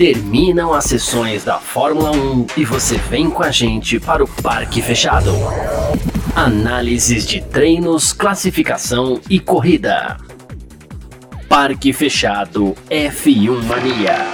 Terminam as sessões da Fórmula 1 e você vem com a gente para o Parque Fechado. Análises de treinos, classificação e corrida. Parque Fechado F1 Mania.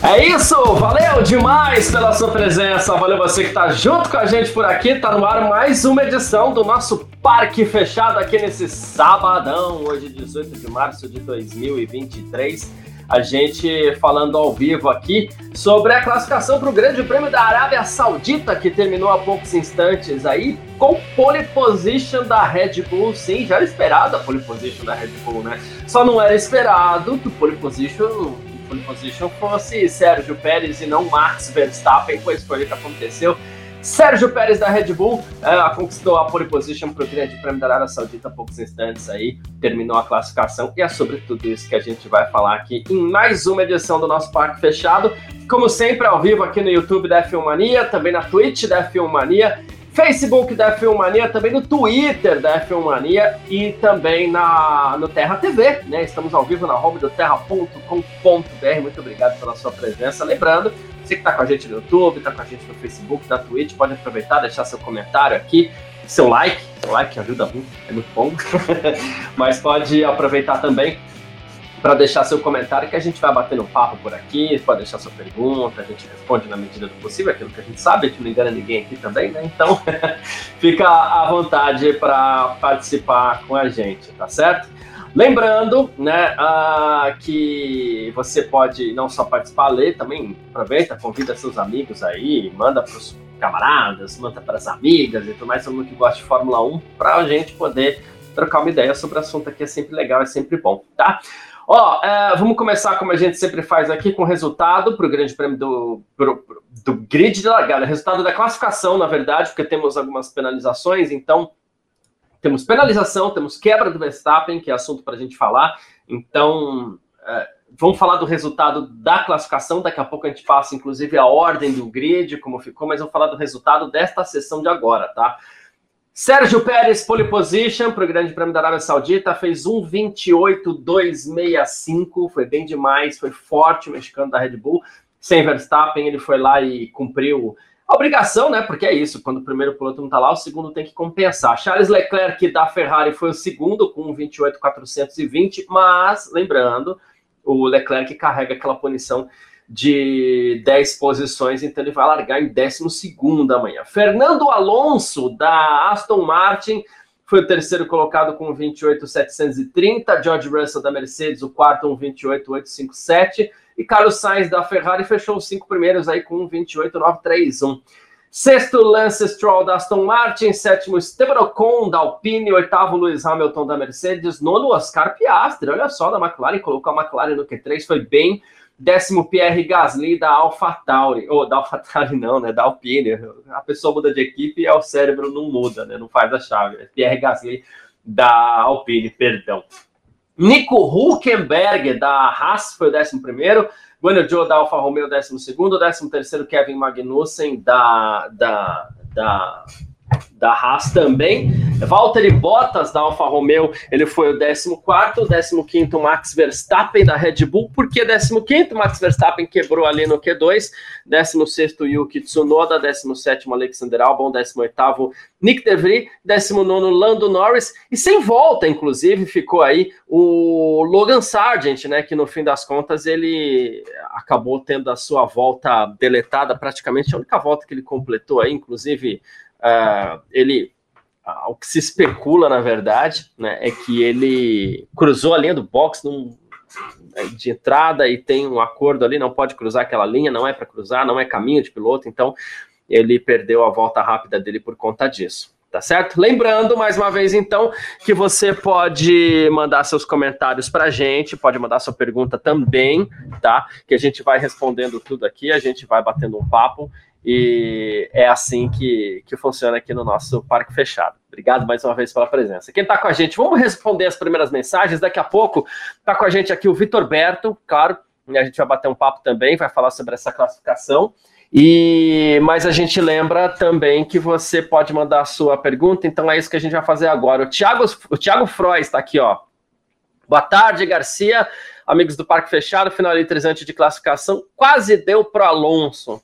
É isso, valeu demais pela sua presença, valeu você que está junto com a gente por aqui, tá no ar mais uma edição do nosso Parque Fechado aqui nesse sabadão, hoje 18 de março de 2023 a gente falando ao vivo aqui sobre a classificação para o Grande Prêmio da Arábia Saudita, que terminou há poucos instantes aí, com pole position da Red Bull. Sim, já era esperado a pole position da Red Bull, né? Só não era esperado que o pole position, pole position fosse Sérgio Pérez e não Max Verstappen, pois foi o que aconteceu. Sérgio Pérez da Red Bull uh, conquistou a pole position para o Grande Prêmio da Arábia Saudita há poucos instantes aí, terminou a classificação e é sobre tudo isso que a gente vai falar aqui em mais uma edição do nosso Parque Fechado. Como sempre, ao vivo aqui no YouTube da F1 Mania, também na Twitch da F1 Mania, Facebook da F1 Mania, também no Twitter da F1 Mania e também na, no Terra TV, né? Estamos ao vivo na home do terra.com.br. Muito obrigado pela sua presença. Lembrando você que está com a gente no YouTube, está com a gente no Facebook, na Twitch, pode aproveitar, deixar seu comentário aqui, seu like, seu like ajuda muito, é muito bom. Mas pode aproveitar também para deixar seu comentário que a gente vai batendo um papo por aqui, pode deixar sua pergunta, a gente responde na medida do possível, aquilo que a gente sabe, a gente não engana ninguém aqui também, né? Então, fica à vontade para participar com a gente, tá certo? Lembrando, né, uh, que você pode não só participar, ler também, aproveita, convida seus amigos aí, manda para os camaradas, manda para as amigas e tudo mais, todo mundo que gosta de Fórmula 1, para a gente poder trocar uma ideia sobre o assunto aqui, é sempre legal, é sempre bom, tá? Ó, uh, vamos começar como a gente sempre faz aqui, com o resultado para o grande prêmio do, pro, do grid de largada, resultado da classificação, na verdade, porque temos algumas penalizações, então temos penalização, temos quebra do Verstappen, que é assunto para a gente falar. Então, é, vamos falar do resultado da classificação. Daqui a pouco a gente passa, inclusive, a ordem do grid, como ficou, mas vamos falar do resultado desta sessão de agora, tá? Sérgio Pérez, pole position para o Grande Prêmio da Arábia Saudita, fez 1,28,265, foi bem demais, foi forte o mexicano da Red Bull. Sem Verstappen, ele foi lá e cumpriu a obrigação, né? Porque é isso, quando o primeiro piloto não está lá, o segundo tem que compensar. Charles Leclerc da Ferrari foi o segundo com 28,420, mas lembrando, o Leclerc carrega aquela punição de 10 posições, então ele vai largar em 12 amanhã. Fernando Alonso da Aston Martin foi o terceiro colocado com 28,730. George Russell da Mercedes, o quarto, um 28,857. E Carlos Sainz da Ferrari fechou os cinco primeiros aí com 28,931. Sexto, Lance Stroll da Aston Martin. Sétimo, Esteban Ocon da Alpine. Oitavo, Lewis Hamilton da Mercedes. Nono, Oscar Piastri. Olha só, da McLaren. Colocou a McLaren no Q3. Foi bem. Décimo, Pierre Gasly da AlphaTauri. Ou, da AlphaTauri não, né? Da Alpine. A pessoa muda de equipe e o cérebro não muda, né? Não faz a chave. Pierre Gasly da Alpine, perdão. Nico Huckenberg, da Haas, foi o 11 primeiro. Bueno Joe, da Alfa Romeo, 12 segundo. 13 terceiro, Kevin Magnussen, da, da, da da Haas também. Valtteri Bottas da Alfa Romeo, ele foi o 14º, 15 Max Verstappen da Red Bull. Por que 15º? Max Verstappen quebrou ali no Q2. 16º Yuki Tsunoda, 17º Alexander Albon, 18º Nick DeVry, 19º Lando Norris e sem volta, inclusive, ficou aí o Logan Sargent, né, que no fim das contas ele acabou tendo a sua volta deletada, praticamente a única volta que ele completou aí, inclusive uh, ele o que se especula, na verdade, né, é que ele cruzou a linha do box né, de entrada e tem um acordo ali, não pode cruzar aquela linha, não é para cruzar, não é caminho de piloto, então ele perdeu a volta rápida dele por conta disso. Tá certo? Lembrando, mais uma vez, então, que você pode mandar seus comentários para a gente, pode mandar sua pergunta também, tá? Que a gente vai respondendo tudo aqui, a gente vai batendo um papo e é assim que, que funciona aqui no nosso Parque Fechado. Obrigado mais uma vez pela presença. Quem está com a gente, vamos responder as primeiras mensagens. Daqui a pouco está com a gente aqui o Vitor Berto, claro, a gente vai bater um papo também, vai falar sobre essa classificação. E mas a gente lembra também que você pode mandar a sua pergunta, então é isso que a gente vai fazer agora. O Thiago, o Thiago Frois está aqui, ó. Boa tarde, Garcia. amigos do Parque Fechado, final eletrizante de classificação, quase deu para Alonso.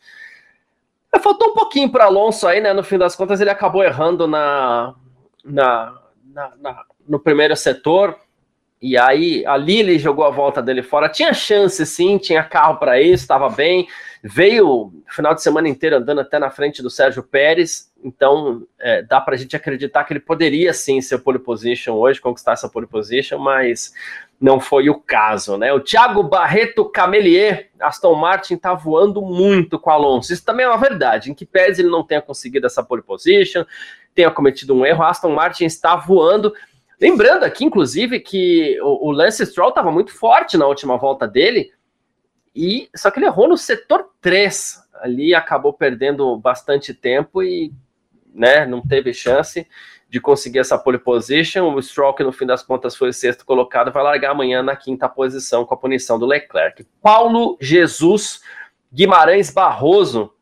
Faltou um pouquinho para Alonso aí, né? No fim das contas, ele acabou errando na, na, na, na no primeiro setor. E aí, ali ele jogou a volta dele fora. Tinha chance, sim, tinha carro para isso, estava bem. Veio final de semana inteiro andando até na frente do Sérgio Pérez. Então, é, dá para a gente acreditar que ele poderia sim ser pole position hoje, conquistar essa pole position, mas não foi o caso, né? O Thiago Barreto Camelier, Aston Martin tá voando muito com Alonso. Isso também é uma verdade. Em que pese ele não tenha conseguido essa pole position, tenha cometido um erro, Aston Martin está voando. Lembrando aqui, inclusive, que o, Lance Stroll estava muito forte na última volta dele, e só que ele errou no setor 3. Ali acabou perdendo bastante tempo e né, não teve chance de conseguir essa pole position. O Stroll, que no fim das contas foi sexto colocado, vai largar amanhã na quinta posição com a punição do Leclerc. Paulo Jesus Guimarães Barroso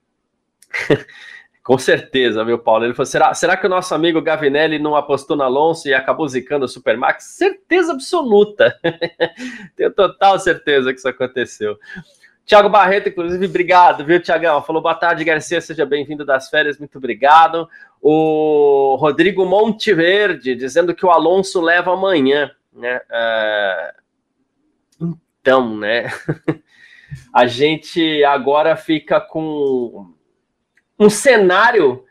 Com certeza, meu Paulo. Ele falou: será, será que o nosso amigo Gavinelli não apostou no Alonso e acabou zicando o Supermax? Certeza absoluta. Tenho total certeza que isso aconteceu. Tiago Barreto, inclusive, obrigado, viu, Tiagão? Falou boa tarde, Garcia, seja bem-vindo das férias, muito obrigado. O Rodrigo Monteverde dizendo que o Alonso leva amanhã, né? Uh... Então, né? A gente agora fica com um cenário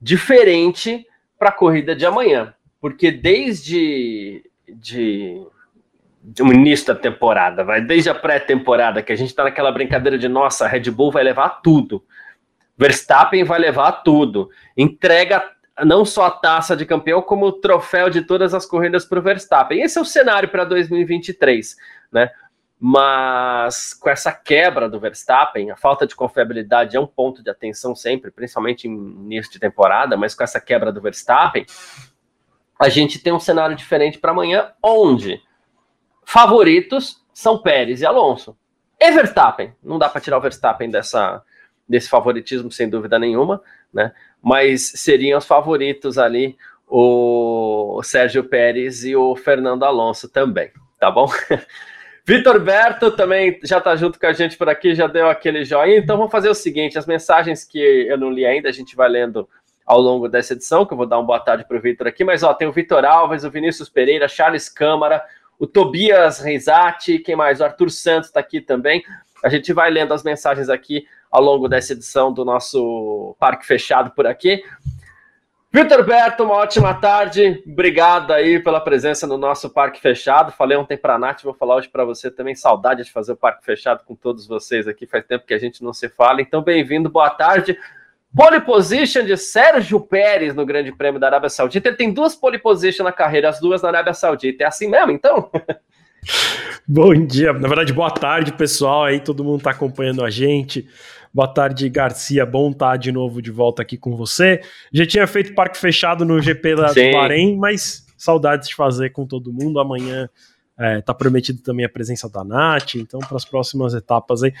diferente para a corrida de amanhã, porque desde de, um início da temporada, vai desde a pré-temporada que a gente está naquela brincadeira de nossa, a Red Bull vai levar tudo, Verstappen vai levar tudo, entrega não só a taça de campeão, como o troféu de todas as corridas para o Verstappen. Esse é o cenário para 2023, né? mas com essa quebra do Verstappen, a falta de confiabilidade é um ponto de atenção sempre, principalmente em início de temporada, mas com essa quebra do Verstappen, a gente tem um cenário diferente para amanhã, onde favoritos são Pérez e Alonso. E Verstappen, não dá para tirar o Verstappen dessa, desse favoritismo, sem dúvida nenhuma, né? Mas seriam os favoritos ali o Sérgio Pérez e o Fernando Alonso também, tá bom? Vitor Berto também já está junto com a gente por aqui, já deu aquele joinha. Então vamos fazer o seguinte: as mensagens que eu não li ainda, a gente vai lendo ao longo dessa edição, que eu vou dar uma boa tarde para o Vitor aqui. Mas ó, tem o Vitor Alves, o Vinícius Pereira, Charles Câmara, o Tobias Reisati, quem mais? O Arthur Santos está aqui também. A gente vai lendo as mensagens aqui ao longo dessa edição do nosso Parque Fechado por aqui. Vitor Berto, uma ótima tarde. Obrigado aí pela presença no nosso Parque Fechado. Falei ontem para a Nath, vou falar hoje para você também. Saudade de fazer o Parque Fechado com todos vocês aqui. Faz tempo que a gente não se fala. Então, bem-vindo, boa tarde. Pole position de Sérgio Pérez no Grande Prêmio da Arábia Saudita. Ele tem duas pole position na carreira, as duas na Arábia Saudita. É assim mesmo, então? Bom dia, na verdade, boa tarde, pessoal. Aí todo mundo está acompanhando a gente. Boa tarde, Garcia. Bom estar de novo de volta aqui com você. Já tinha feito parque fechado no GP da Bahrein, mas saudades de fazer com todo mundo. Amanhã é, tá prometido também a presença da Nath, então para as próximas etapas aí.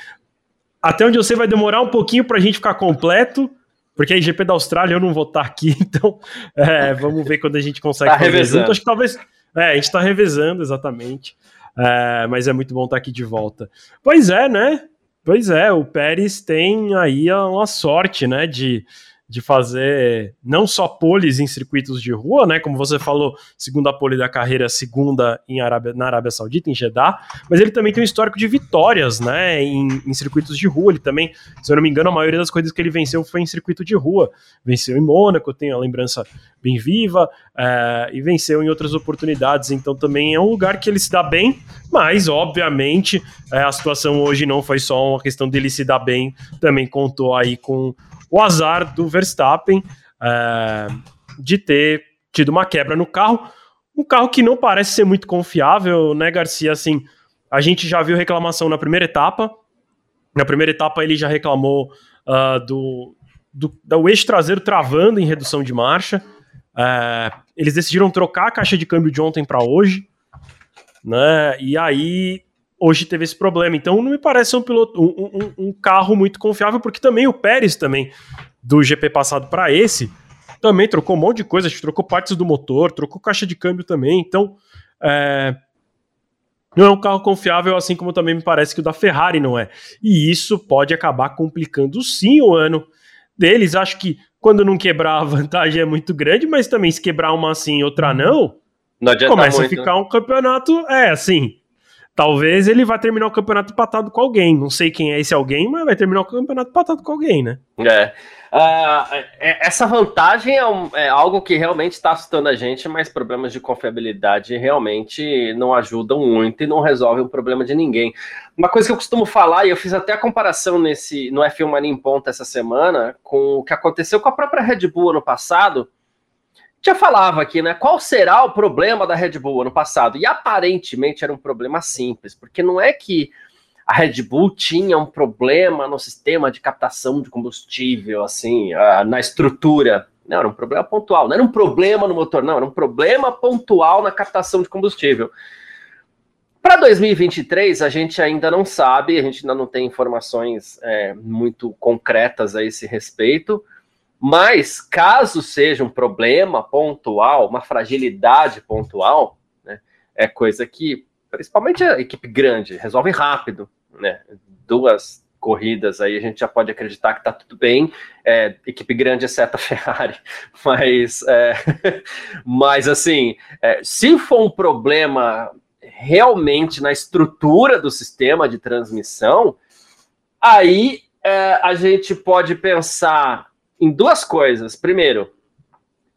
Até onde eu sei vai demorar um pouquinho para a gente ficar completo, porque aí GP da Austrália eu não vou estar aqui, então é, vamos ver quando a gente consegue tá fazer revezando. junto. Acho que talvez. É, a gente está revezando, exatamente. É, mas é muito bom estar aqui de volta. Pois é, né? Pois é, o Pérez tem aí uma sorte, né, de de fazer não só poles em circuitos de rua, né? Como você falou, segunda pole da carreira, segunda em Arábia, na Arábia Saudita, em Jeddah, mas ele também tem um histórico de vitórias, né? Em, em, circuitos de rua. Ele também, se eu não me engano, a maioria das coisas que ele venceu foi em circuito de rua. Venceu em Mônaco, tenho a lembrança bem viva, é, e venceu em outras oportunidades. Então também é um lugar que ele se dá bem, mas obviamente é, a situação hoje não foi só uma questão dele se dar bem, também contou aí com o azar do Verstappen é, de ter tido uma quebra no carro. Um carro que não parece ser muito confiável, né, Garcia? Assim, a gente já viu reclamação na primeira etapa. Na primeira etapa ele já reclamou uh, do, do, do eixo traseiro travando em redução de marcha. É, eles decidiram trocar a caixa de câmbio de ontem para hoje, né? E aí hoje teve esse problema. Então não me parece um piloto, um, um, um carro muito confiável, porque também o Pérez também do GP passado para esse também trocou um monte de coisa, trocou partes do motor, trocou caixa de câmbio também. Então é, não é um carro confiável, assim como também me parece que o da Ferrari não é. E isso pode acabar complicando sim o ano deles. Acho que quando não quebrar a vantagem é muito grande, mas também se quebrar uma assim e outra não, não começa muito. a ficar um campeonato, é assim, talvez ele vá terminar o campeonato empatado com alguém. Não sei quem é esse alguém, mas vai terminar o campeonato empatado com alguém, né? É. Uh, essa vantagem é, um, é, algo que realmente está assustando a gente, mas problemas de confiabilidade realmente não ajudam muito e não resolvem o problema de ninguém. Uma coisa que eu costumo falar, e eu fiz até a comparação nesse no F1 Mania em Ponta essa semana, com o que aconteceu com a própria Red Bull ano passado, já falava aqui, né? Qual será o problema da Red Bull ano passado? E aparentemente era um problema simples, porque não é que a Red Bull tinha um problema no sistema de captação de combustível, assim, na estrutura. Não, era um problema pontual. Não era um problema no motor, não, era um problema pontual na captação de combustível. Para 2023, a gente ainda não sabe, a gente ainda não tem informações é, muito concretas a esse respeito. Mas, caso seja um problema pontual, uma fragilidade pontual, né, é coisa que, principalmente a equipe grande, resolve rápido. Né? Duas corridas aí a gente já pode acreditar que está tudo bem. É, equipe grande, exceto a Ferrari. Mas, é, mas assim, é, se for um problema realmente na estrutura do sistema de transmissão, aí é, a gente pode pensar em duas coisas. Primeiro,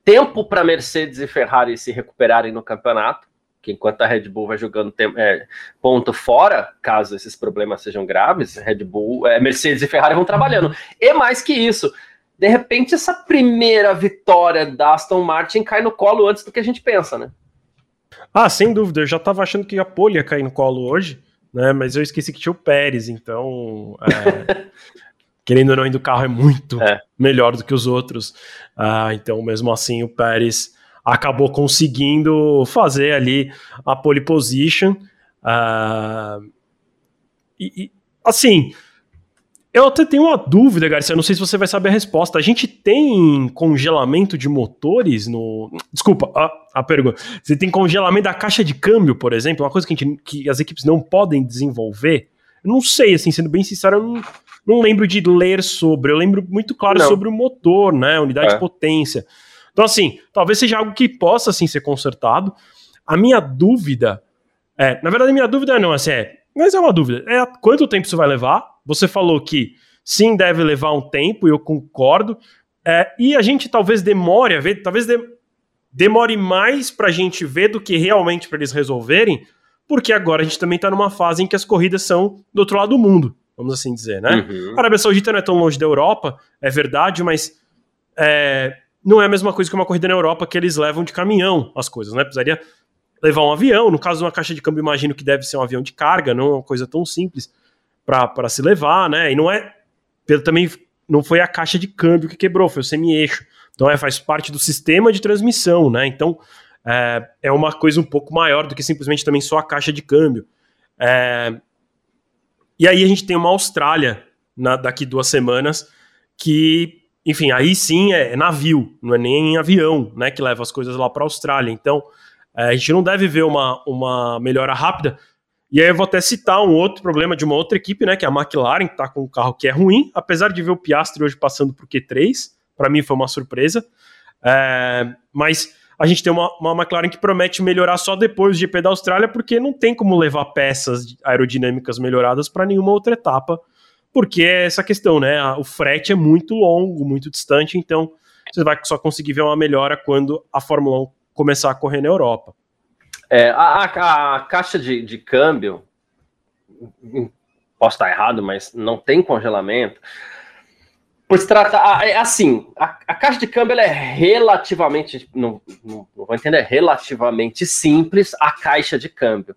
tempo para Mercedes e Ferrari se recuperarem no campeonato, que enquanto a Red Bull vai jogando é, ponto fora, caso esses problemas sejam graves, Red Bull, é, Mercedes e Ferrari vão trabalhando. E mais que isso, de repente essa primeira vitória da Aston Martin cai no colo antes do que a gente pensa, né? Ah, sem dúvida. Eu já estava achando que a Pole ia cair no colo hoje, né? Mas eu esqueci que tinha o Pérez, então. É, querendo ou não, ainda o carro é muito é. melhor do que os outros. Uh, então, mesmo assim, o Pérez acabou conseguindo fazer ali a pole position. Uh, e, e, assim, eu até tenho uma dúvida, Garcia. Não sei se você vai saber a resposta. A gente tem congelamento de motores no. Desculpa, a, a pergunta. Você tem congelamento da caixa de câmbio, por exemplo? Uma coisa que, gente, que as equipes não podem desenvolver? Eu não sei, assim, sendo bem sincero, eu não não lembro de ler sobre, eu lembro muito claro não. sobre o motor, né? Unidade é. de potência. Então, assim, talvez seja algo que possa assim ser consertado. A minha dúvida é, na verdade, a minha dúvida não assim, é, mas é uma dúvida. É quanto tempo isso vai levar? Você falou que sim, deve levar um tempo, e eu concordo. É, e a gente talvez demore a ver, talvez de, demore mais para a gente ver do que realmente para eles resolverem, porque agora a gente também está numa fase em que as corridas são do outro lado do mundo vamos assim dizer, né? Uhum. A Arábia Saudita não é tão longe da Europa, é verdade, mas é, não é a mesma coisa que uma corrida na Europa que eles levam de caminhão as coisas, né? Precisaria levar um avião, no caso de uma caixa de câmbio, imagino que deve ser um avião de carga, não é uma coisa tão simples para se levar, né? E não é, também não foi a caixa de câmbio que quebrou, foi o semi-eixo. Então é, faz parte do sistema de transmissão, né? Então é, é uma coisa um pouco maior do que simplesmente também só a caixa de câmbio. É, e aí a gente tem uma Austrália na, daqui duas semanas que, enfim, aí sim é navio, não é nem em avião, né, que leva as coisas lá para a Austrália. Então é, a gente não deve ver uma, uma melhora rápida. E aí eu vou até citar um outro problema de uma outra equipe, né, que é a McLaren, que está com um carro que é ruim, apesar de ver o Piastri hoje passando por Q3, para mim foi uma surpresa. É, mas a gente tem uma, uma McLaren que promete melhorar só depois do GP da Austrália, porque não tem como levar peças aerodinâmicas melhoradas para nenhuma outra etapa, porque é essa questão, né? O frete é muito longo, muito distante, então você vai só conseguir ver uma melhora quando a Fórmula 1 começar a correr na Europa. É, a, a, a caixa de, de câmbio, posso estar errado, mas não tem congelamento. Por se tratar, é assim, a, a, caixa de câmbio é relativamente, não, não, não vou entender, é relativamente simples a caixa de câmbio.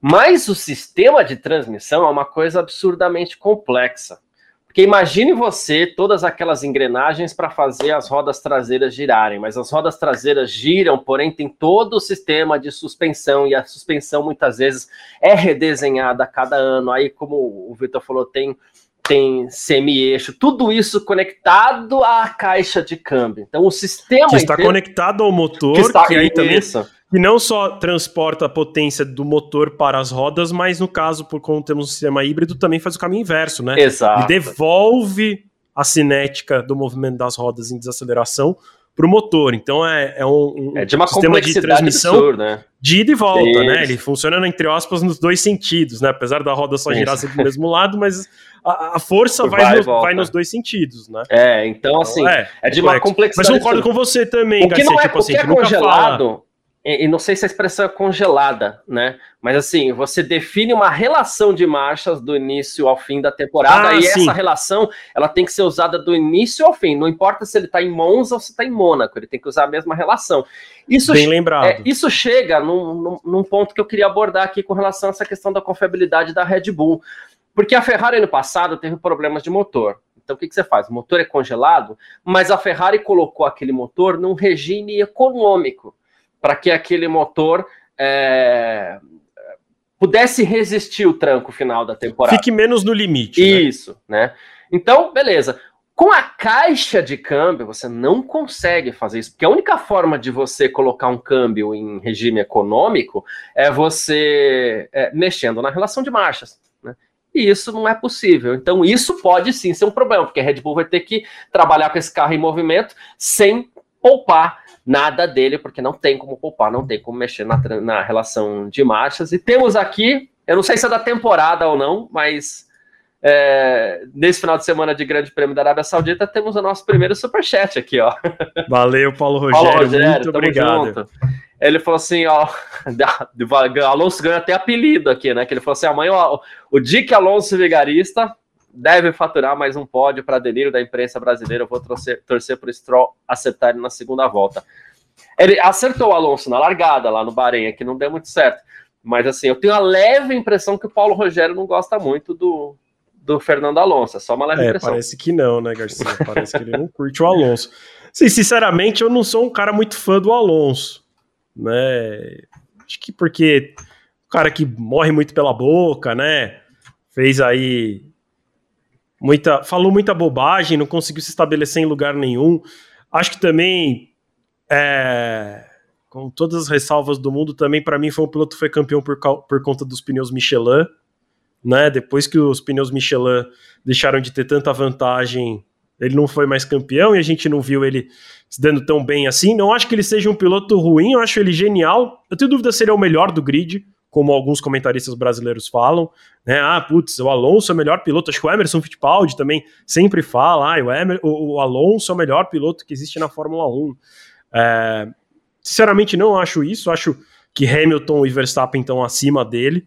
Mas o sistema de transmissão é uma coisa absurdamente complexa. Porque imagine você todas aquelas engrenagens para fazer as rodas traseiras girarem, mas as rodas traseiras giram, porém tem todo o sistema de suspensão e a suspensão muitas vezes é redesenhada a cada ano. Aí, como o Vitor falou, tem tem semi-eixo, tudo isso conectado à caixa de câmbio. Então o sistema que está inteiro, conectado ao motor, que, está, que aí também que não só transporta a potência do motor para as rodas, mas no caso, por como temos um sistema híbrido, também faz o caminho inverso, né? Exato. Ele devolve a cinética do movimento das rodas em desaceleração para o motor. Então é, é um, um é de uma sistema de transmissão absurda, né? de ida e volta, Isso. né? Ele funciona, entre aspas, nos dois sentidos, né? Apesar da roda só girar sempre do mesmo lado, mas a, a força vai, vai, no, vai, nos dois sentidos, né? É, então assim, então, é, é, de uma complexidade. Mas concordo com você também, o que Garcia, não é, tipo assim, é congelado, fala e, e, não sei se a expressão é congelada, né? Mas assim, você define uma relação de marchas do início ao fim da temporada, ah, e sim. essa relação ela tem que ser usada do início ao fim. Não importa se ele está em Monza ou se está em Mônaco, ele tem que usar a mesma relação. Isso, Bem lembrado. É, isso chega num, num, num ponto que eu queria abordar aqui com relação a essa questão da confiabilidade da Red Bull. Porque a Ferrari ano passado teve problemas de motor. Então o que, que, você faz? O motor é congelado, mas a Ferrari colocou aquele motor num regime econômico para que aquele motor é, pudesse resistir o tranco final da temporada. Fique menos no limite. Né? Isso, né? né? Então, beleza. Com a caixa de câmbio, você não consegue fazer isso, porque a única forma de você colocar um câmbio em regime econômico é você é, mexendo na relação de marchas. E isso não é possível. Então, isso pode sim ser um problema, porque a Red Bull vai ter que trabalhar com esse carro em movimento sem poupar nada dele, porque não tem como poupar, não tem como mexer na, na relação de marchas. E temos aqui, eu não sei se é da temporada ou não, mas é, nesse final de semana de Grande Prêmio da Arábia Saudita, temos o nosso primeiro superchat aqui, ó. Valeu, Paulo Rogério, Paulo Rogério muito obrigado. Junto. Ele falou assim, ó, Alonso ganha até apelido aqui, né? Que ele falou assim, amanhã o, o Dick Alonso Vigarista deve faturar mais um pódio para delírio da imprensa brasileira. Eu vou torcer, torcer para o Stroll acertar ele na segunda volta. Ele acertou o Alonso na largada lá no Bahrein, que não deu muito certo. Mas assim, eu tenho a leve impressão que o Paulo Rogério não gosta muito do, do Fernando Alonso. É só uma leve é, impressão. Parece que não, né, Garcia? Parece que ele não curte o Alonso. Sim, sinceramente, eu não sou um cara muito fã do Alonso. Né? Acho que porque o cara que morre muito pela boca, né? Fez aí muita, falou muita bobagem, não conseguiu se estabelecer em lugar nenhum. Acho que também, é, com todas as ressalvas do mundo, também para mim foi um piloto que foi campeão por, por conta dos pneus Michelin. Né? Depois que os pneus Michelin deixaram de ter tanta vantagem, ele não foi mais campeão e a gente não viu ele se dando tão bem assim. Não acho que ele seja um piloto ruim, eu acho ele genial. Eu tenho dúvida se ele é o melhor do grid como alguns comentaristas brasileiros falam, né? Ah, putz, o Alonso é o melhor piloto. Acho que o Emerson Fittipaldi também sempre fala, ah, o, Emer, o, Alonso é o melhor piloto que existe na Fórmula 1. É, sinceramente, não acho isso. Acho que Hamilton e Verstappen estão acima dele.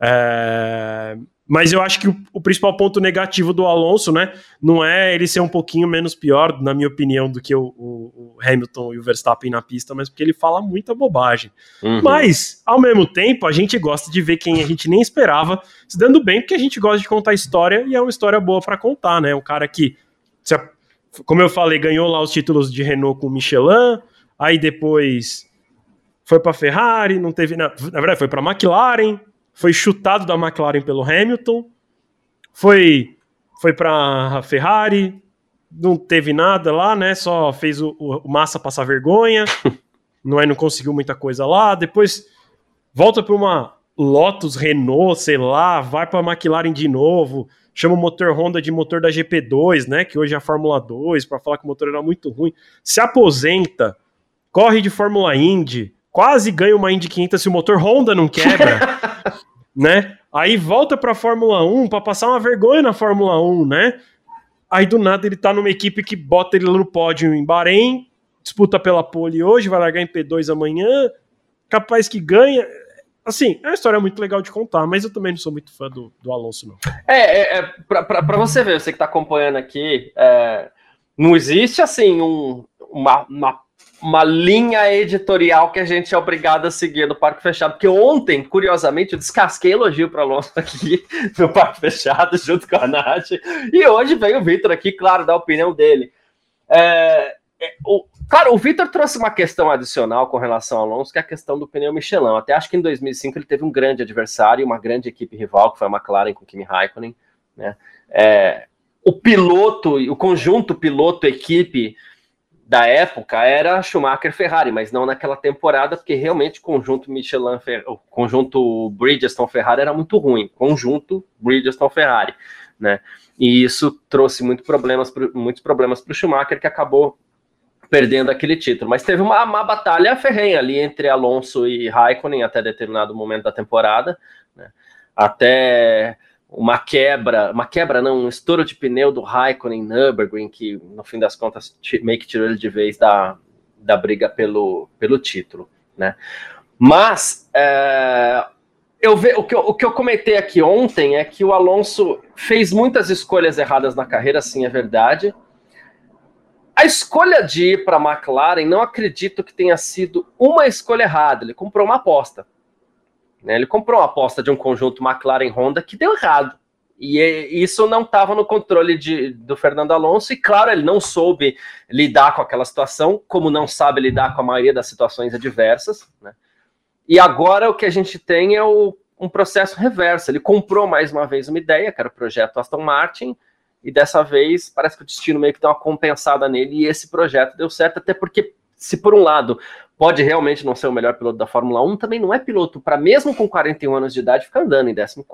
É, mas eu acho que o, o, principal ponto negativo do Alonso, né, não é ele ser um pouquinho menos pior, na minha opinião, do que o, o, o Hamilton e o Verstappen na pista, mas porque ele fala muita bobagem. Uhum. Mas, ao mesmo tempo, a gente gosta de ver quem a gente nem esperava se dando bem, porque a gente gosta de contar história e é uma história boa para contar, né? Um cara que, como eu falei, ganhou lá os títulos de Renault com Michelin, aí depois foi para Ferrari, não teve, na, na verdade foi para McLaren, foi chutado da McLaren pelo Hamilton, foi foi para Ferrari, não teve nada lá, né? Só fez o, o Massa passar vergonha, não é, não conseguiu muita coisa lá. Depois volta para uma Lotus, Renault, sei lá, vai para a McLaren de novo, chama o motor Honda de motor da GP2, né? Que hoje é a Fórmula 2, para falar que o motor era muito ruim. Se aposenta, corre de Fórmula Indy, quase ganha uma Indy 500 se o motor Honda não quebra, né? Aí volta para a Fórmula 1 para passar uma vergonha na Fórmula 1, né? Aí do nada ele tá numa equipe que bota ele no pódio em Bahrein, disputa pela pole hoje, vai largar em P2 amanhã, capaz que ganha. Assim, é uma história muito legal de contar, mas eu também não sou muito fã do, do Alonso, não. É, é, é para você ver, você que tá acompanhando aqui, é, não existe assim um, uma, uma uma linha editorial que a gente é obrigado a seguir no Parque Fechado. Porque ontem, curiosamente, eu descasquei elogio para Alonso aqui no Parque Fechado, junto com a Nath. E hoje vem o Vitor aqui, claro, dar a opinião dele. É, é, o, claro, o Vitor trouxe uma questão adicional com relação ao Alonso, que é a questão do pneu Michelin. Até acho que em 2005 ele teve um grande adversário, uma grande equipe rival, que foi a McLaren com Kimi Raikkonen. Né? É, o piloto, o conjunto piloto-equipe da época era Schumacher Ferrari, mas não naquela temporada, porque realmente o conjunto Michelin, o conjunto Bridgestone Ferrari era muito ruim, conjunto Bridgestone Ferrari, né? E isso trouxe muito problemas, muitos problemas para o Schumacher, que acabou perdendo aquele título. Mas teve uma, uma batalha ferrenha ali entre Alonso e Raikkonen até determinado momento da temporada, né? até uma quebra, uma quebra não, um estouro de pneu do Raikkonen Nürburgring, que no fim das contas meio que tirou ele de vez da, da briga pelo, pelo título, né? Mas é, eu ve, o, que eu, o que eu comentei aqui ontem é que o Alonso fez muitas escolhas erradas na carreira, sim, é verdade. A escolha de ir para a McLaren não acredito que tenha sido uma escolha errada. Ele comprou uma aposta. Né? Ele comprou uma aposta de um conjunto McLaren-Honda que deu errado. E isso não estava no controle de, do Fernando Alonso, e claro, ele não soube lidar com aquela situação, como não sabe lidar com a maioria das situações adversas. Né? E agora o que a gente tem é o, um processo reverso. Ele comprou mais uma vez uma ideia, que era o projeto Aston Martin, e dessa vez parece que o destino meio que deu uma compensada nele, e esse projeto deu certo, até porque, se por um lado pode realmente não ser o melhor piloto da Fórmula 1, também não é piloto para, mesmo com 41 anos de idade, ficar andando em 14,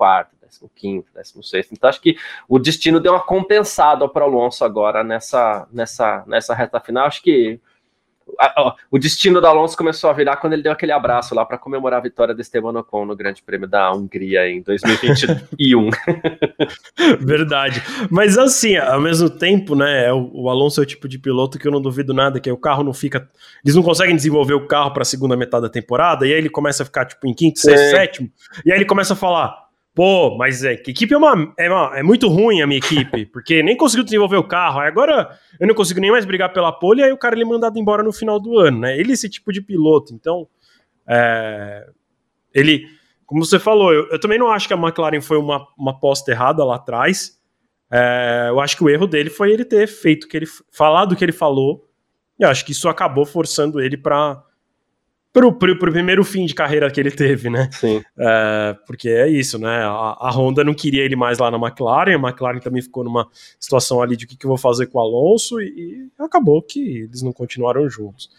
15, 16. Então, acho que o destino deu uma compensada para o Alonso agora nessa, nessa, nessa reta final. Acho que o destino do Alonso começou a virar quando ele deu aquele abraço lá para comemorar a vitória do Esteban Ocon no Grande Prêmio da Hungria em 2021. Verdade. Mas assim, ao mesmo tempo, né, é o, Alonso é o tipo de piloto que eu não duvido nada, que o carro não fica. Eles não conseguem desenvolver o carro para a segunda metade da temporada, e aí ele começa a ficar tipo em quinto, sexto, sétimo, e aí ele começa a falar: Pô, mas é que equipe é uma, é uma, é muito ruim a minha equipe, porque nem conseguiu desenvolver o carro. Agora eu não consigo nem mais brigar pela pole, aí o cara ele é mandado embora no final do ano, né? Ele é esse tipo de piloto, então é, ele, como você falou, eu, eu, também não acho que a McLaren foi uma, uma aposta errada lá atrás. É, eu acho que o erro dele foi ele ter feito que ele falado o que ele falou. E acho que isso acabou forçando ele para pro, pro, pro, primeiro fim de carreira que ele teve, né? Sim. É, porque é isso, né? A, a, Honda não queria ele mais lá na McLaren, a McLaren também ficou numa situação ali de o que, que eu vou fazer com o Alonso, e, e acabou que eles não continuaram juntos.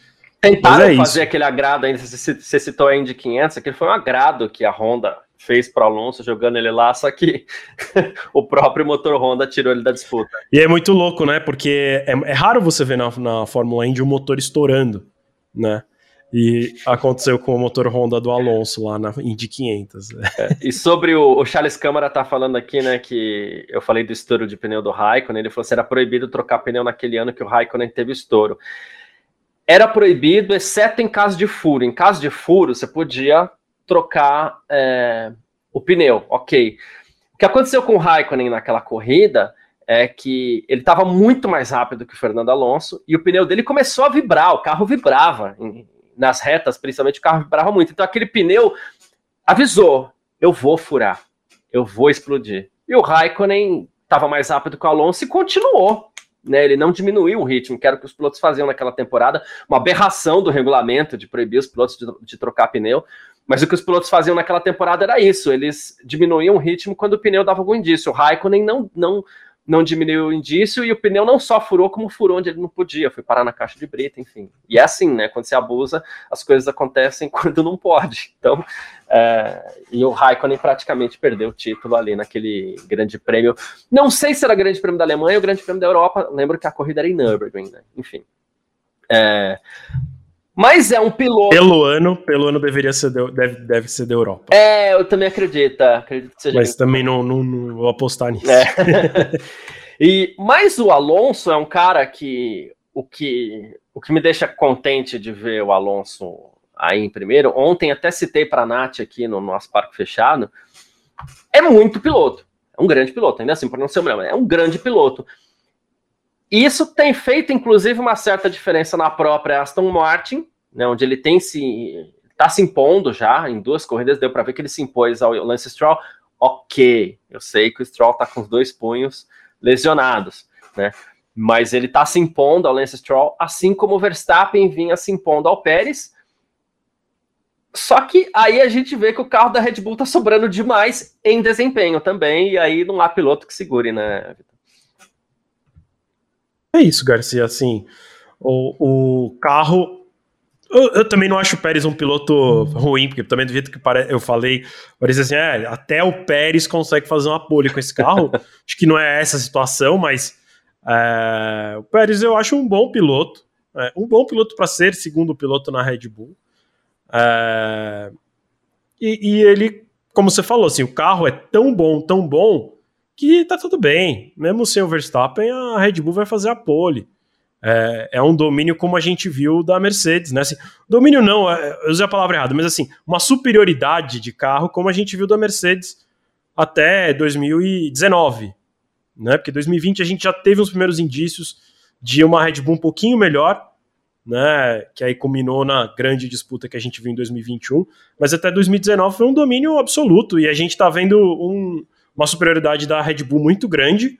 Tentaram é fazer isso. aquele agrado ainda, você citou a Indy 500, aquele foi um agrado que a Honda fez para Alonso jogando ele lá, só que o próprio motor Honda tirou ele da disputa. E é muito louco, né? Porque é, é raro você ver na, na Fórmula Indy um motor estourando, né? E aconteceu com o motor Honda do Alonso lá na Indy 500. É, e sobre o, o, Charles Câmara tá falando aqui, né, que eu falei do estouro de pneu do Raikkonen, ele falou que era proibido trocar pneu naquele ano que o Raikkonen teve estouro. Era proibido, exceto em caso de furo. Em caso de furo, você podia trocar é, o pneu, ok. O que aconteceu com o Raikkonen naquela corrida é que ele estava muito mais rápido que o Fernando Alonso e o pneu dele começou a vibrar, o carro vibrava em, nas retas, principalmente, o carro vibrava muito. Então aquele pneu avisou: eu vou furar, eu vou explodir. E o Raikkonen estava mais rápido que o Alonso e continuou. Né, ele não diminuiu o ritmo, que era o que os pilotos faziam naquela temporada, uma aberração do regulamento de proibir os pilotos de, de trocar pneu. Mas o que os pilotos faziam naquela temporada era isso: eles diminuíam o ritmo quando o pneu dava algum indício. O Raikkonen não, não, não diminuiu o indício e o pneu não só furou, como furou onde ele não podia, foi parar na caixa de brita, enfim. E é assim, né? Quando você abusa, as coisas acontecem quando não pode. Então, é, e o Raikkonen praticamente perdeu o título ali naquele grande prêmio. Não sei se era grande prêmio da Alemanha ou grande prêmio da Europa, lembro que a corrida era em Nürburgring, né? Enfim. É, mas é um piloto. Pelo ano, pelo ano deveria ser de, deve, deve ser da Europa. É, eu também acredito. acredito que seja mas também não, não, não, vou apostar nisso. É. e, mas o Alonso é um cara que o, que o que me deixa contente de ver o Alonso aí em primeiro. Ontem até citei para a Nath aqui no nosso parque fechado. É muito piloto. É um grande piloto, ainda assim, por não ser o melhor, é um grande piloto. E isso tem feito, inclusive, uma certa diferença na própria Aston Martin, né, onde ele tem se está se impondo já em duas corridas, deu para ver que ele se impôs ao Lance Stroll. Ok, eu sei que o Stroll está com os dois punhos lesionados, né? Mas ele está se impondo ao Lance Stroll, assim como o Verstappen vinha se impondo ao Pérez. Só que aí a gente vê que o carro da Red Bull está sobrando demais em desempenho também, e aí não há piloto que segure, né, É isso, Garcia. Assim, O, o carro. Eu, eu, também não acho o Pérez um piloto ruim, porque também do jeito que eu falei, parece assim, é, até o Pérez consegue fazer uma pole com esse carro. acho que não é essa a situação, mas é, o Pérez eu acho um bom piloto. É, um bom piloto para ser segundo piloto na Red Bull. É, e, e, ele, como você falou, assim, o carro é tão bom, tão bom, que tá tudo bem. Mesmo sem o Verstappen, a Red Bull vai fazer a pole. É, é um domínio como a gente viu da Mercedes, né? Assim, domínio não, é, eu usei a palavra errada, mas assim, uma superioridade de carro como a gente viu da Mercedes até 2019, né? Porque 2020 a gente já teve uns primeiros indícios de uma Red Bull um pouquinho melhor, né? Que aí culminou na grande disputa que a gente viu em 2021, mas até 2019 foi um domínio absoluto e a gente tá vendo um, uma superioridade da Red Bull muito grande,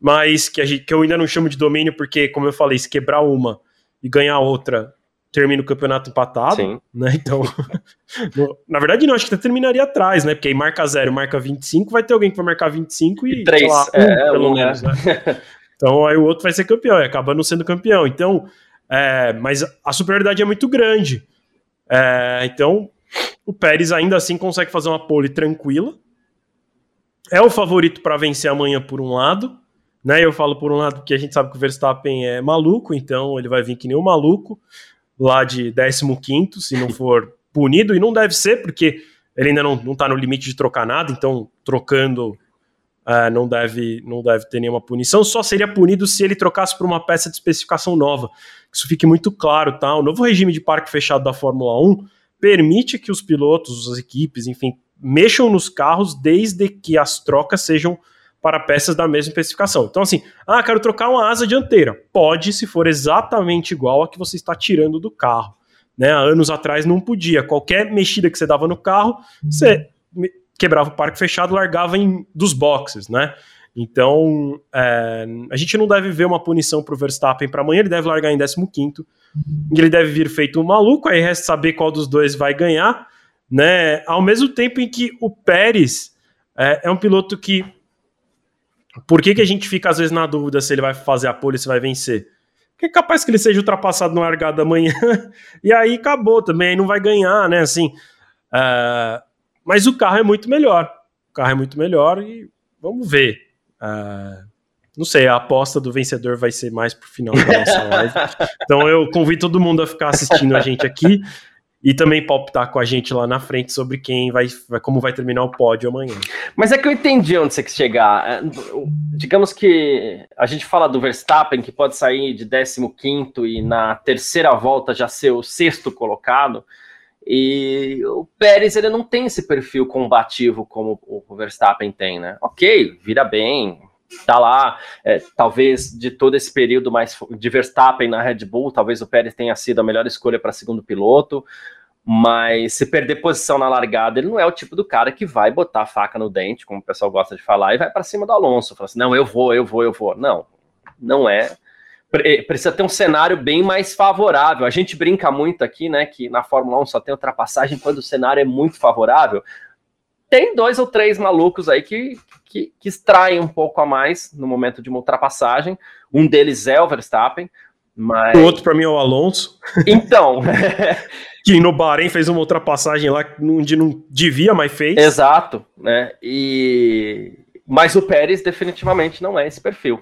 mas que, gente, que eu ainda não chamo de domínio porque, como eu falei, se quebrar uma e ganhar outra, termina o campeonato empatado, Sim. né? Então, na verdade não, acho que até terminaria atrás, né? Porque aí marca 0, marca 25, vai ter alguém que vai marcar 25 e, e 3, lá, um, é, pelo um, menos, né? então aí o outro vai ser campeão, e acaba não sendo campeão. Então, é, mas a superioridade é muito grande. É, então, o Pérez ainda assim consegue fazer uma pole tranquila, é o favorito para vencer amanhã por um lado, né? Eu falo por um lado porque a gente sabe que o Verstappen é maluco, então ele vai vir que nem um maluco lá de 15 se não for punido, e não deve ser, porque ele ainda não, não tá no limite de trocar nada, então trocando uh, não, deve, não deve ter nenhuma punição, só seria punido se ele trocasse por uma peça de especificação nova. Isso fique muito claro, tá? O novo regime de parque fechado da Fórmula 1 permite que os pilotos, as equipes, enfim, mexam nos carros desde que as trocas sejam para peças da mesma especificação. Então, assim, ah, quero trocar uma asa dianteira. Pode, se for exatamente igual a que você está tirando do carro. Né? Há anos atrás não podia. Qualquer mexida que você dava no carro, você quebrava o parque fechado, largava em, dos boxes, né? Então, é, a gente não deve ver uma punição para o Verstappen para amanhã, ele deve largar em 15º, ele deve vir feito um maluco, aí resta saber qual dos dois vai ganhar, né? Ao mesmo tempo em que o Pérez é, é um piloto que. Por que, que a gente fica às vezes na dúvida se ele vai fazer a pole, se vai vencer? Porque é capaz que ele seja ultrapassado no largada amanhã e aí acabou também, aí não vai ganhar, né? Assim, uh, mas o carro é muito melhor. O carro é muito melhor e vamos ver. Uh, não sei, a aposta do vencedor vai ser mais pro final da nossa live. Então eu convido todo mundo a ficar assistindo a gente aqui e também palpitar com a gente lá na frente sobre quem vai, como vai terminar o pódio amanhã. Mas é que eu entendi onde você quer chegar. É, digamos que a gente fala do Verstappen, que pode sair de 15 e na terceira volta já ser o sexto colocado. E o Pérez ele não tem esse perfil combativo como o Verstappen tem, né? Ok, vira bem, tá lá, é, talvez de todo esse período mais de Verstappen na Red Bull, talvez o Pérez tenha sido a melhor escolha para segundo piloto. Mas se perder posição na largada, ele não é o tipo do cara que vai botar a faca no dente, como o pessoal gosta de falar, e vai para cima do Alonso. Fala assim: não, eu vou, eu vou, eu vou. Não, não é. Precisa ter um cenário bem mais favorável. A gente brinca muito aqui, né, que na Fórmula 1 só tem ultrapassagem quando o cenário é muito favorável. Tem dois ou três malucos aí que, que, que extraem um pouco a mais no momento de uma ultrapassagem. Um deles é o Verstappen, mas... O outro para mim é o Alonso. Então. que no Bahrein fez uma ultrapassagem lá onde não devia, mas fez. Exato, né? E... Mas o Pérez definitivamente não é esse perfil.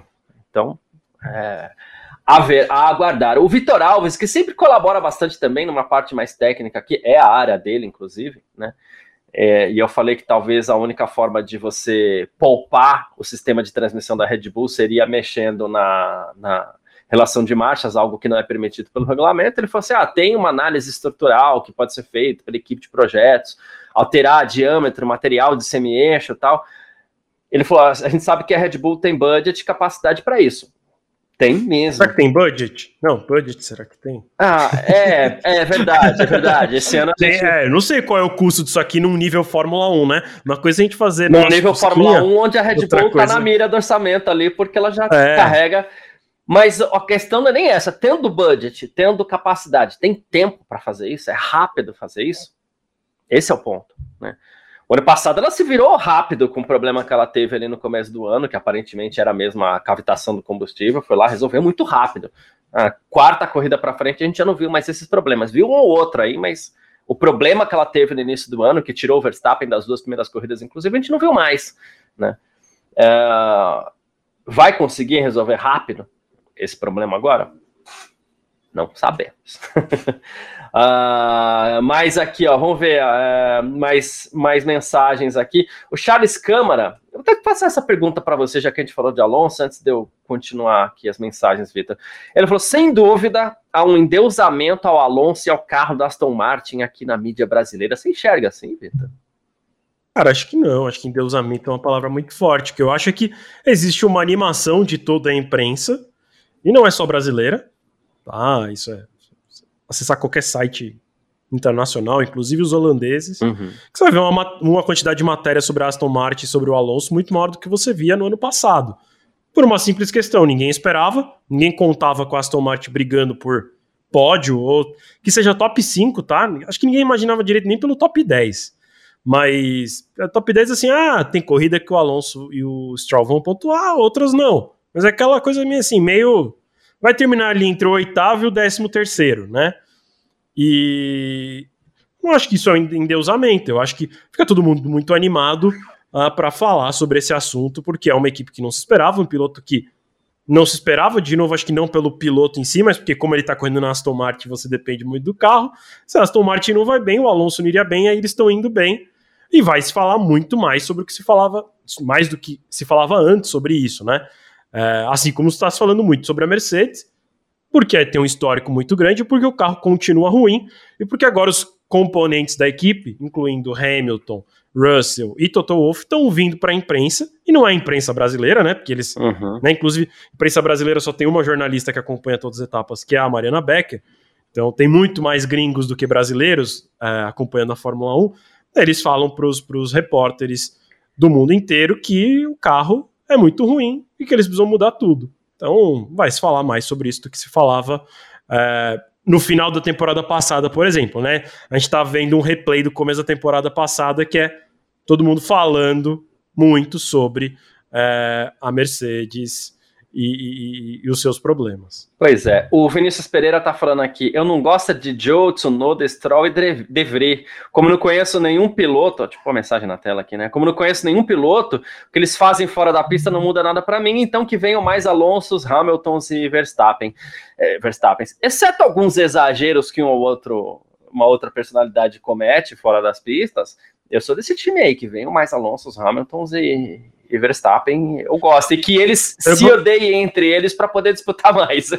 Então, é... a, ver, a aguardar. O Vitor Alves, que sempre colabora bastante também numa parte mais técnica, que é a área dele, inclusive, né? É, e eu falei que talvez a única forma de você poupar o sistema de transmissão da Red Bull seria mexendo na, na relação de marchas, algo que não é permitido pelo regulamento, ele falou assim: ah, tem uma análise estrutural que pode ser feita pela equipe de projetos, alterar diâmetro, material de semi-eixo e tal. Ele falou: a gente sabe que a Red Bull tem budget e capacidade para isso. Tem mesmo. Será que tem budget? Não, budget, será que tem? Ah, é, é verdade, é verdade. Esse ano gente... É, não sei qual é o custo disso aqui num nível Fórmula 1, né? Uma coisa é a gente fazer. No nível Fórmula 1, onde a Red Bull tá na mira do orçamento ali, porque ela já é. carrega mas a questão não é nem essa. Tendo budget, tendo capacidade, tem tempo para fazer isso? É rápido fazer isso? Esse é o ponto. Né? O ano passado ela se virou rápido com o problema que ela teve ali no começo do ano, que aparentemente era mesmo a cavitação do combustível. Foi lá, resolveu muito rápido. A quarta corrida para frente a gente já não viu mais esses problemas. Viu um ou outro aí, mas o problema que ela teve no início do ano, que tirou o Verstappen das duas primeiras corridas, inclusive, a gente não viu mais. Né? É... Vai conseguir resolver rápido esse problema agora? Não sabemos. uh, mas aqui, ó, vamos ver uh, mais, mais mensagens aqui. O Charles Câmara, eu vou ter que passar essa pergunta para você, já que a gente falou de Alonso, antes de eu continuar aqui as mensagens, Vitor. Ele falou: sem dúvida, há um endeusamento ao Alonso e ao carro da Aston Martin aqui na mídia brasileira. Você enxerga assim, Vitor? Cara, acho que não. Acho que endeusamento é uma palavra muito forte. que eu acho é que existe uma animação de toda a imprensa, e não é só brasileira. Tá, isso é. Acessar qualquer site internacional, inclusive os holandeses, uhum. você vai ver uma, uma quantidade de matéria sobre a Aston Martin e sobre o Alonso muito maior do que você via no ano passado. Por uma simples questão, ninguém esperava, ninguém contava com a Aston Martin brigando por pódio, ou que seja top 5, tá? Acho que ninguém imaginava direito nem pelo top 10. Mas a top 10 assim, ah, tem corrida que o Alonso e o Stroll vão pontuar, outras não. Mas é aquela coisa meio assim, meio. Vai terminar ali entre o oitavo e o décimo terceiro, né? E não acho que isso é um endeusamento, eu acho que fica todo mundo muito animado uh, ah, para falar sobre esse assunto, porque é uma equipe que não se esperava, um piloto que não se esperava, de novo, acho que não pelo piloto em si, mas porque como ele está correndo na Aston Martin, você depende muito do carro. Se a Aston Martin não vai bem, o Alonso não iria bem, aí eles estão indo bem. E vai se falar muito mais sobre o que se falava, mais do que se falava antes sobre isso, né? É, assim como está se falando muito sobre a Mercedes, porque tem um histórico muito grande, porque o carro continua ruim e porque agora os componentes da equipe, incluindo Hamilton, Russell e Toto Wolff, estão vindo para a imprensa, e não é a imprensa brasileira, né? Porque eles, uhum. né, inclusive, a imprensa brasileira só tem uma jornalista que acompanha todas as etapas, que é a Mariana Becker. Então tem muito mais gringos do que brasileiros é, acompanhando a Fórmula 1. Eles falam para os repórteres do mundo inteiro que o carro é muito ruim e que eles precisam mudar tudo. Então, vai se falar mais sobre isso do que se falava é, no final da temporada passada, por exemplo, né? A gente está vendo um replay do começo da temporada passada que é todo mundo falando muito sobre é, a Mercedes e, e, e, os seus problemas. Pois é, o Vinícius Pereira tá falando aqui, eu não gosto de Joe, Tsunoda, Stroll e De Vries. Como não conheço nenhum piloto, tipo uma mensagem na tela aqui, né? Como não conheço nenhum piloto, o que eles fazem fora da pista não muda nada para mim, então que venham mais Alonso, Hamiltons e Verstappen, é, Verstappen. Exceto alguns exageros que um ou outro, uma outra personalidade comete fora das pistas, eu sou desse time aí, que venham mais Alonso, Hamiltons e, e Verstappen eu gosto, e que eles eu se odeiem entre eles para poder disputar mais.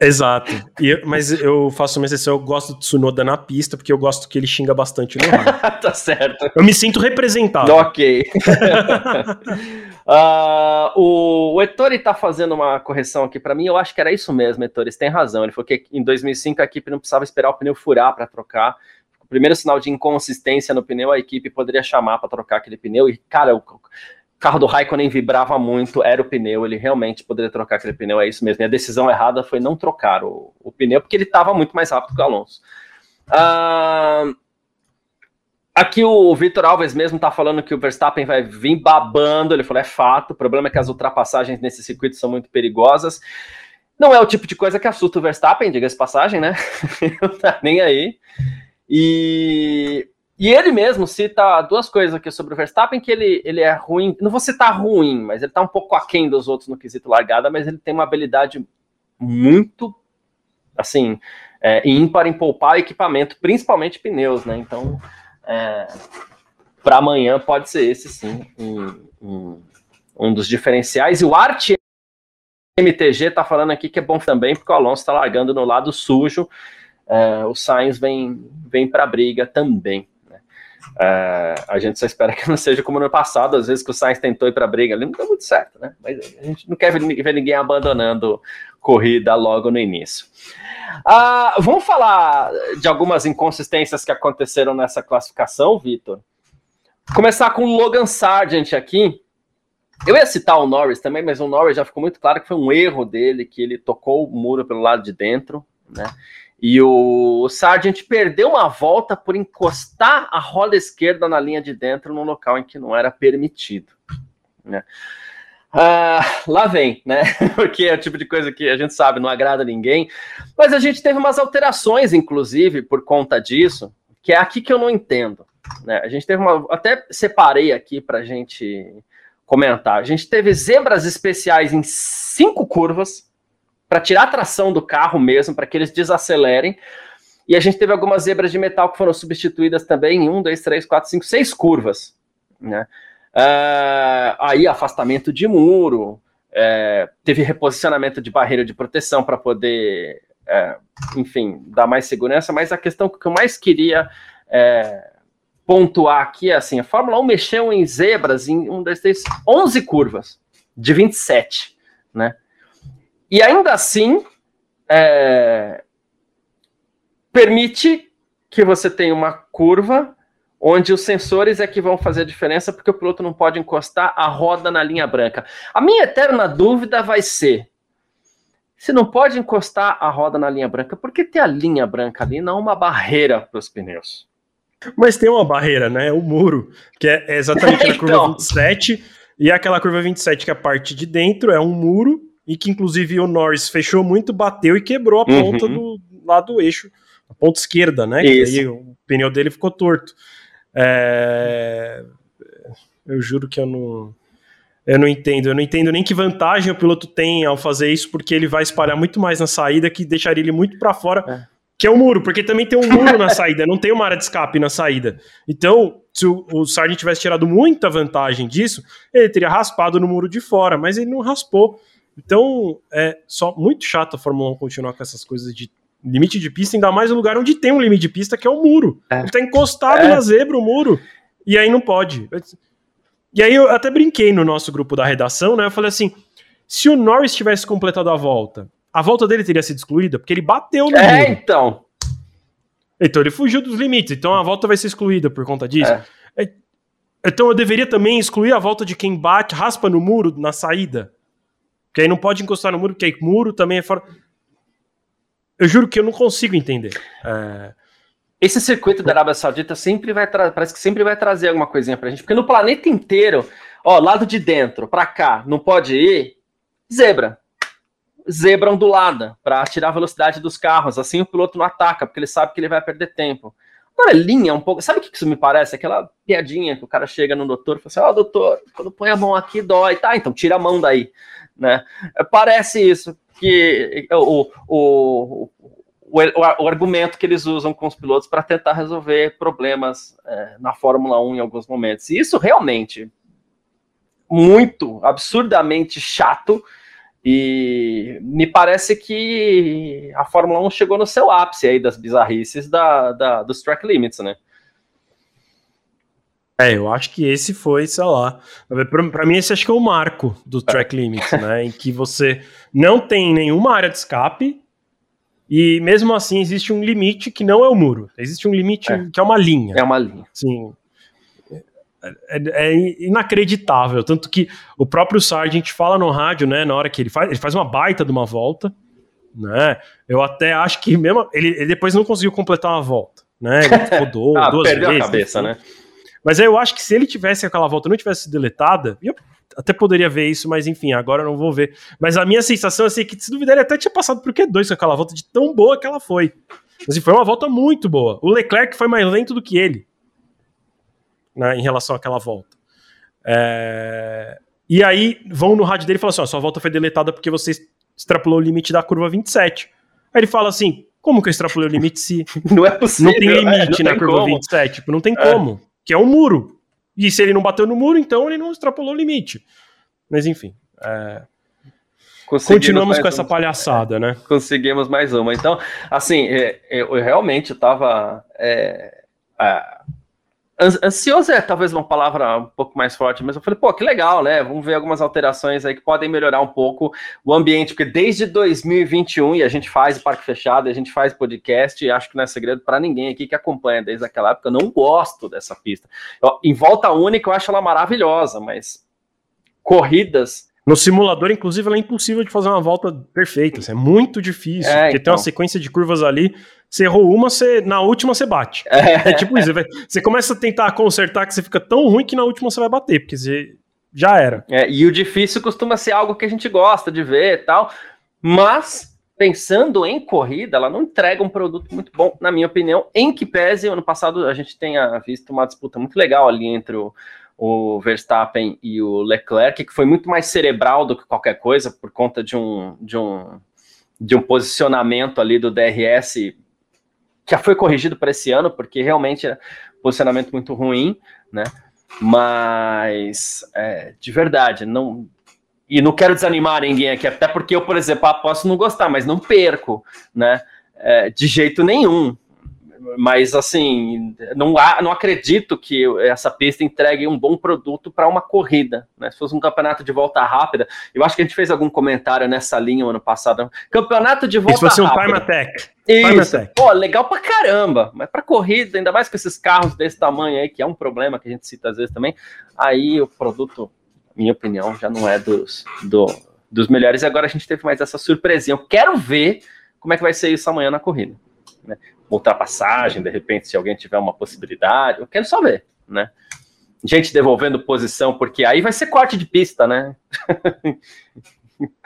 Exato. E, mas eu faço uma exceção, eu gosto do Tsunoda na pista, porque eu gosto que ele xinga bastante no rádio. tá certo. Eu me sinto representado. Ok. uh, o, o Ettore tá fazendo uma correção aqui para mim, eu acho que era isso mesmo, Ettore, você tem razão. Ele falou que em 2005 a equipe não precisava esperar o pneu furar para trocar. O primeiro sinal de inconsistência no pneu, a equipe poderia chamar para trocar aquele pneu. E, cara, o, carro do Raikkonen vibrava muito, era o pneu, ele realmente poderia trocar aquele pneu, é isso mesmo. E a decisão errada foi não trocar o, o pneu, porque ele estava muito mais rápido que o Alonso. Uh, aqui o Vitor Alves mesmo está falando que o Verstappen vai vir babando, ele falou, é fato, o problema é que as ultrapassagens nesse circuito são muito perigosas. Não é o tipo de coisa que assusta o Verstappen, diga-se passagem, né? não tá nem aí. E e ele mesmo cita duas coisas aqui sobre o Verstappen, que ele, ele é ruim, não vou citar ruim, mas ele tá um pouco aquém dos outros no quesito largada, mas ele tem uma habilidade muito, assim, é, ímpar em poupar equipamento, principalmente pneus, né? Então, é, para amanhã pode ser esse, sim, um, um, um dos diferenciais. E o Art MTG tá falando aqui que é bom também, porque o Alonso está largando no lado sujo, é, o Sainz vem, vem para briga também. É, a gente só espera que não seja como no passado, às vezes que o Sainz tentou ir para a briga ali, não deu muito certo, né? Mas a gente não quer ver ninguém abandonando corrida logo no início. Ah, vamos falar de algumas inconsistências que aconteceram nessa classificação, Vitor. Começar com o Logan Sargent aqui. Eu ia citar o Norris também, mas o Norris já ficou muito claro que foi um erro dele, que ele tocou o muro pelo lado de dentro, né? E o Sargent perdeu uma volta por encostar a roda esquerda na linha de dentro num local em que não era permitido. Né? Uh, lá vem, né? Porque é o tipo de coisa que a gente sabe não agrada ninguém. Mas a gente teve umas alterações, inclusive, por conta disso, que é aqui que eu não entendo. Né? A gente teve uma. Até separei aqui para gente comentar. A gente teve zebras especiais em cinco curvas para tirar a tração do carro mesmo, para que eles desacelerem. E a gente teve algumas zebras de metal que foram substituídas também em um, dois, três, quatro, cinco, seis curvas. Né? Uh, aí afastamento de muro, é, teve reposicionamento de barreira de proteção para poder, é, enfim, dar mais segurança, mas a questão que eu mais queria é, pontuar aqui é assim, a Fórmula 1 mexeu em zebras em um desses 11 curvas, de 27, né? E ainda assim, é, permite que você tenha uma curva onde os sensores é que vão fazer a diferença, porque o piloto não pode encostar a roda na linha branca. A minha eterna dúvida vai ser: se não pode encostar a roda na linha branca, por que ter a linha branca ali, não uma barreira para os pneus? Mas tem uma barreira, né? O muro, que é exatamente a curva 27, então. e aquela curva 27 que é a parte de dentro é um muro, e que inclusive o Norris fechou muito, bateu e quebrou a ponta uhum. do lado do eixo, a ponta esquerda, né? Isso. Que aí o pneu dele ficou torto. É... Eu juro que eu não. Eu não entendo. Eu não entendo nem que vantagem o piloto tem ao fazer isso, porque ele vai espalhar muito mais na saída, que deixaria ele muito para fora, é. que é o muro, porque também tem um muro na saída, não tem uma área de escape na saída. Então, se o, o Sargent tivesse tirado muita vantagem disso, ele teria raspado no muro de fora, mas ele não raspou. Então, é só muito chato a Fórmula 1 continuar com essas coisas de limite de pista, ainda mais no lugar onde tem um limite de pista, que é o muro. É. Tá encostado é. na zebra, o muro, e aí não pode. E aí eu até brinquei no nosso grupo da redação, né? Eu falei assim: se o Norris tivesse completado a volta, a volta dele teria sido excluída, porque ele bateu no é, muro. então. Então ele fugiu dos limites, então a volta vai ser excluída por conta disso. É. é então eu deveria também excluir a volta de quem bate, raspa no muro na saída. Porque aí não pode encostar no muro, porque aí muro também é fora eu juro que eu não consigo entender. É... Esse circuito da Arábia Saudita sempre vai parece que sempre vai trazer alguma coisinha pra gente, porque no planeta inteiro, ó, lado de dentro, pra cá, não pode ir, zebra. Zebra ondulada, para tirar a velocidade dos carros, assim o piloto não ataca, porque ele sabe que ele vai perder tempo. Agora, linha um pouco. Sabe o que isso me parece? Aquela piadinha que o cara chega no doutor e fala assim: Ó, oh, doutor, quando põe a mão aqui dói. Tá, então tira a mão daí. Né? Parece isso que o, o, o, o, argumento que eles usam com os pilotos para tentar resolver problemas é, na Fórmula 1 em alguns momentos. E isso realmente muito, absurdamente chato. E me parece que a Fórmula 1 chegou no seu ápice aí das bizarrices da, da dos track limits, né? É, eu acho que esse foi, sei lá. Para mim, esse acho que é o marco do track limits, né? Em que você não tem nenhuma área de escape e mesmo assim existe um limite que não é o muro. Existe um limite é. que é uma linha. É uma linha. Sim. É, é, inacreditável. Tanto que o próprio Sargent fala no rádio, né? Na hora que ele faz, ele faz uma baita de uma volta, né? Eu até acho que mesmo. Ele, ele depois não conseguiu completar uma volta, né? Ele rodou ah, duas perdeu vezes. a cabeça, né? Mas eu acho que se ele tivesse aquela volta não tivesse deletada, eu até poderia ver isso, mas enfim, agora eu não vou ver. Mas a minha sensação é assim, que se duvidar ele até tinha passado por Q2 com aquela volta de tão boa que ela foi. Mas foi uma volta muito boa. O Leclerc foi mais lento do que ele né, em relação àquela volta. É... E aí vão no rádio dele e falam assim: ó, sua volta foi deletada porque você extrapolou o limite da curva 27. Aí ele fala assim: como que eu extrapolei o limite se não é possível, não tem limite é, não na curva como. 27? Tipo, não tem é. como que é um muro. E se ele não bateu no muro, então ele não extrapolou o limite. Mas enfim. É... Continuamos com essa palhaçada, né? Conseguimos mais uma. Então, assim, é, eu realmente estava. É, Ansioso é talvez uma palavra um pouco mais forte, mas eu falei, pô, que legal, né? Vamos ver algumas alterações aí que podem melhorar um pouco o ambiente, porque desde 2021, e a gente faz Parque Fechado, a gente faz podcast, e acho que não é segredo para ninguém aqui que acompanha desde aquela época, eu não gosto dessa pista. Eu, em volta única, eu acho ela maravilhosa, mas corridas no simulador, inclusive, ela é impossível de fazer uma volta perfeita. Assim, é muito difícil. É, porque então. tem uma então. sequência de curvas ali. Você errou uma, você, na última você bate. É, é tipo isso. Você, começa a tentar consertar que você fica tão ruim que na última você vai bater. Porque você já era. É, e o difícil costuma ser algo que a gente gosta de ver e tal, mas pensando em corrida, ela não entrega um produto muito bom, na minha opinião, em que pese, ano passado a gente tenha visto uma disputa muito legal ali entre o, o Verstappen e o Leclerc, que foi muito mais cerebral do que qualquer coisa, por conta de um, de um, de um posicionamento ali do DRS já foi corrigido para esse ano, porque realmente era posicionamento muito ruim, né? Mas, é, de verdade, não. E não quero desanimar ninguém aqui, até porque eu, por exemplo, posso não gostar, mas não perco, né? É, de jeito nenhum. Mas, assim, não, há, não acredito que essa pista entregue um bom produto para uma corrida. Né? Se fosse um campeonato de volta rápida, eu acho que a gente fez algum comentário nessa linha ano passado. Campeonato de volta rápida. Se fosse um attack. Isso. Pô, legal pra caramba. Mas pra corrida, ainda mais com esses carros desse tamanho aí, que é um problema que a gente cita às vezes também, aí o produto, minha opinião, já não é dos, do, dos melhores. E agora a gente teve mais essa surpresinha. Eu quero ver como é que vai ser isso amanhã na corrida. Né? Ultrapassagem, de repente, se alguém tiver uma possibilidade. Eu quero só ver, né? Gente devolvendo posição, porque aí vai ser corte de pista, né?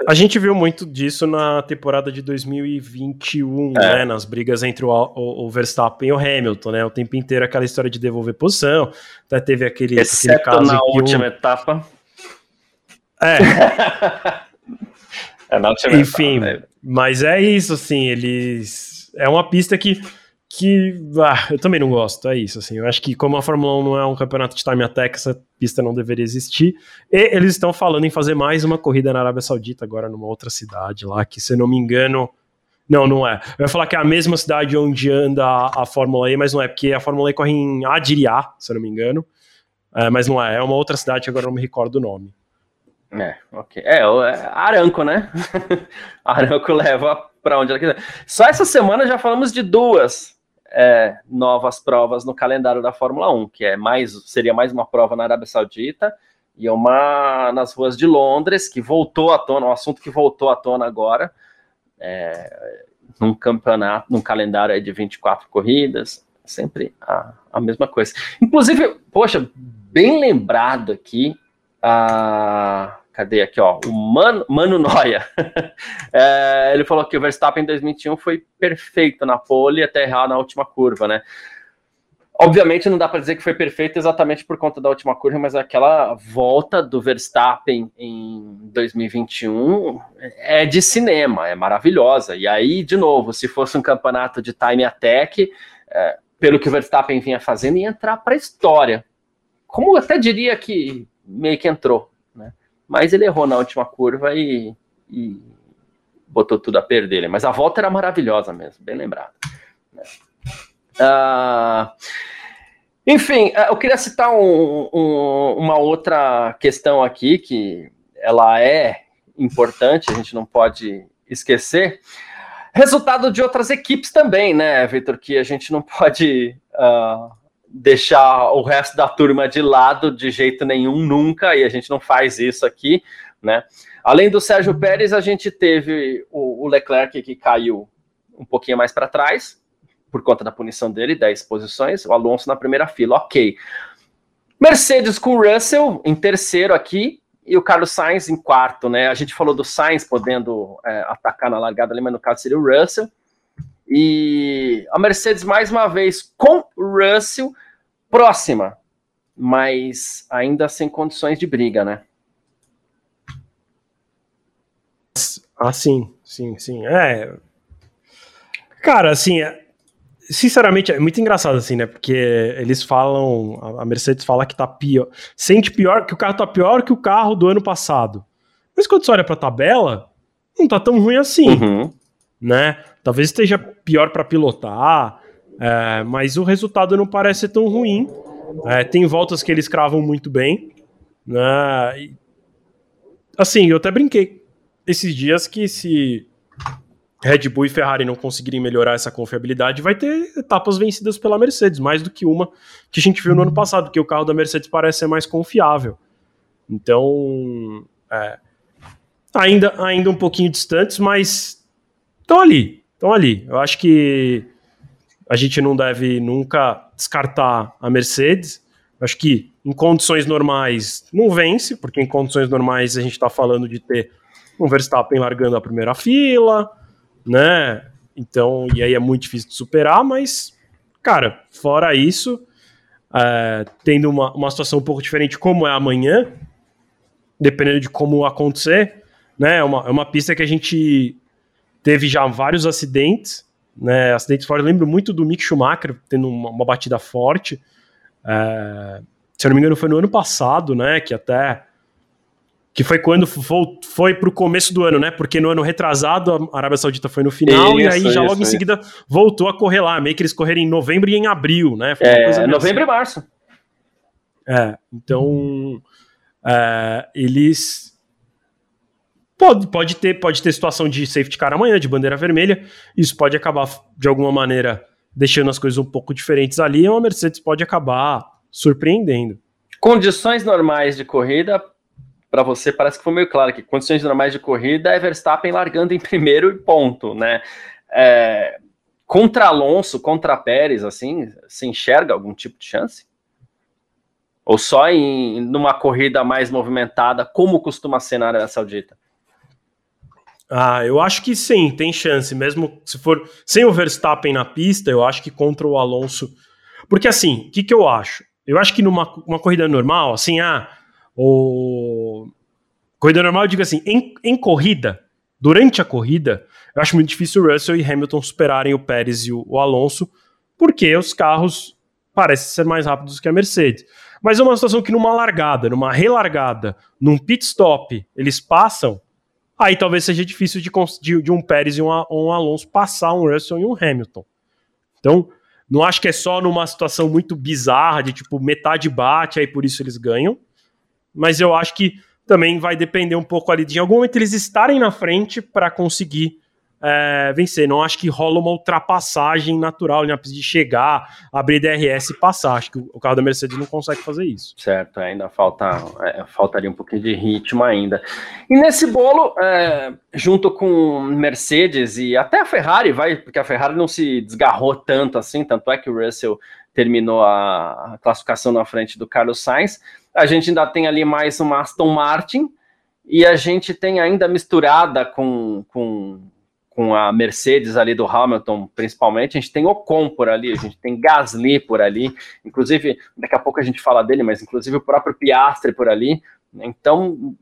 A gente viu muito disso na temporada de 2021, é. né? Nas brigas entre o, o, o, Verstappen e o Hamilton, né? O tempo inteiro aquela história de devolver posição. Até teve aquele, Exceto aquele na última um... etapa. É. é na última Enfim, etapa, né? mas é isso, assim, eles. É uma pista que que ah, eu também não gosto, é isso, assim, eu acho que como a Fórmula 1 não é um campeonato de time attack, essa pista não deveria existir, e eles estão falando em fazer mais uma corrida na Arábia Saudita, agora numa outra cidade lá, que se eu não me engano, não, não é, eu ia falar que é a mesma cidade onde anda a, a Fórmula E, mas não é, porque a Fórmula E corre em Adiriá, se eu não me engano, é, mas não é, é uma outra cidade agora não me recordo o nome. É, ok. É, é Aranco, né? Aranco leva para onde ela quiser. Só essa semana já falamos de duas é, novas provas no calendário da Fórmula 1, que é mais seria mais uma prova na Arábia Saudita e uma nas ruas de Londres, que voltou à tona, um assunto que voltou à tona agora, é, num campeonato, num calendário de 24 corridas, sempre a, a mesma coisa. Inclusive, poxa, bem lembrado aqui, a, Cadê aqui, ó? O Mano, Mano Noia. é, ele falou que o Verstappen em 2021 foi perfeito na pole até errar na última curva, né? Obviamente não dá para dizer que foi perfeito exatamente por conta da última curva, mas aquela volta do Verstappen em 2021 é de cinema, é maravilhosa. E aí, de novo, se fosse um campeonato de time attack, é, pelo que o Verstappen vinha fazendo, ia entrar para a história. Como eu até diria que meio que entrou, mas ele errou na última curva e, e botou tudo a perder. Mas a volta era maravilhosa mesmo, bem lembrado. Uh, enfim, eu queria citar um, um, uma outra questão aqui que ela é importante, a gente não pode esquecer. Resultado de outras equipes também, né, Vitor? Que a gente não pode uh, deixar o resto da turma de lado de jeito nenhum, nunca, e a gente não faz isso aqui, né? Além do Sérgio Pérez, a gente teve o, o Leclerc que caiu um pouquinho mais para trás, por conta da punição dele, 10 posições, o Alonso na primeira fila, ok. Mercedes com o Russell em terceiro aqui, e o Carlos Sainz em quarto, né? A gente falou do Sainz podendo é, atacar na largada ali, mas no caso seria o Russell. E a Mercedes, mais uma vez, com Russell, próxima, mas ainda sem condições de briga, né? Ah, sim, sim, sim. É. Cara, assim, é... sinceramente, é muito engraçado, assim, né? Porque eles falam, a Mercedes fala que tá pior, sente pior, que o carro tá pior que o carro do ano passado. Mas quando você olha pra tabela, não tá tão ruim assim. Uhum né? Talvez esteja pior para pilotar, é, mas o resultado não parece tão ruim. É, tem voltas que eles cravam muito bem, né? E, assim, eu até brinquei esses dias que se Red Bull e Ferrari não conseguirem melhorar essa confiabilidade, vai ter etapas vencidas pela Mercedes, mais do que uma que a gente viu no ano passado, porque o carro da Mercedes parece ser mais confiável. Então, é, ainda, ainda um pouquinho distantes, mas estão ali, estão ali. Eu acho que a gente não deve nunca descartar a Mercedes. Eu acho que em condições normais não vence, porque em condições normais a gente está falando de ter um Verstappen largando a primeira fila, né? Então, e aí é muito difícil de superar, mas, cara, fora isso, é, tendo uma, uma situação um pouco diferente como é amanhã, dependendo de como acontecer, né? É uma, é uma pista que a gente teve já vários acidentes, né? Acidentes fortes. Eu lembro muito do Mick Schumacher tendo uma, uma batida forte. É, se eu não me engano, foi no ano passado, né? Que até. Que foi quando foi, foi pro começo do ano, né? Porque no ano retrasado a Arábia Saudita foi no final isso, e aí já isso, logo isso. em seguida voltou a correr lá. Meio que eles correram em novembro e em abril, né? É, novembro assim. e março. É, então. É, eles Pode, pode, ter, pode ter situação de safety car amanhã, de bandeira vermelha. Isso pode acabar, de alguma maneira, deixando as coisas um pouco diferentes ali. E uma Mercedes pode acabar surpreendendo. Condições normais de corrida, para você parece que foi meio claro que condições normais de corrida é Verstappen largando em primeiro e ponto, né? É, contra Alonso, contra Pérez, assim, se enxerga algum tipo de chance? Ou só em numa corrida mais movimentada, como costuma ser na Arábia Saudita? Ah, eu acho que sim, tem chance. Mesmo se for sem o Verstappen na pista, eu acho que contra o Alonso. Porque assim, o que, que eu acho? Eu acho que numa uma corrida normal, assim, ah, o. Corrida normal, eu digo assim, em, em corrida, durante a corrida, eu acho muito difícil o Russell e Hamilton superarem o Pérez e o, o Alonso, porque os carros parecem ser mais rápidos que a Mercedes. Mas é uma situação que numa largada, numa relargada, num pit stop, eles passam aí talvez seja difícil de, de, de um Pérez e um, um, Alonso passar um Russell e um Hamilton. Então, não acho que é só numa situação muito bizarra, de tipo, metade bate, aí por isso eles ganham. Mas eu acho que também vai depender um pouco ali de em algum momento eles estarem na frente para conseguir é, vencer. Não acho que rola uma ultrapassagem natural, né? De chegar, abrir DRS e passar. Acho que o carro da Mercedes não consegue fazer isso. Certo, ainda falta, é, faltaria um pouquinho de ritmo ainda. E nesse bolo, é, junto com Mercedes e até a Ferrari, vai, porque a Ferrari não se desgarrou tanto assim, tanto é que o Russell terminou a classificação na frente do Carlos Sainz. A gente ainda tem ali mais uma Aston Martin. E a gente tem ainda misturada com, com com a Mercedes ali do Hamilton, principalmente, a gente tem Ocon por ali, a gente tem Gasly por ali, inclusive, daqui a pouco a gente fala dele, mas inclusive o próprio Piastre por ali. Então,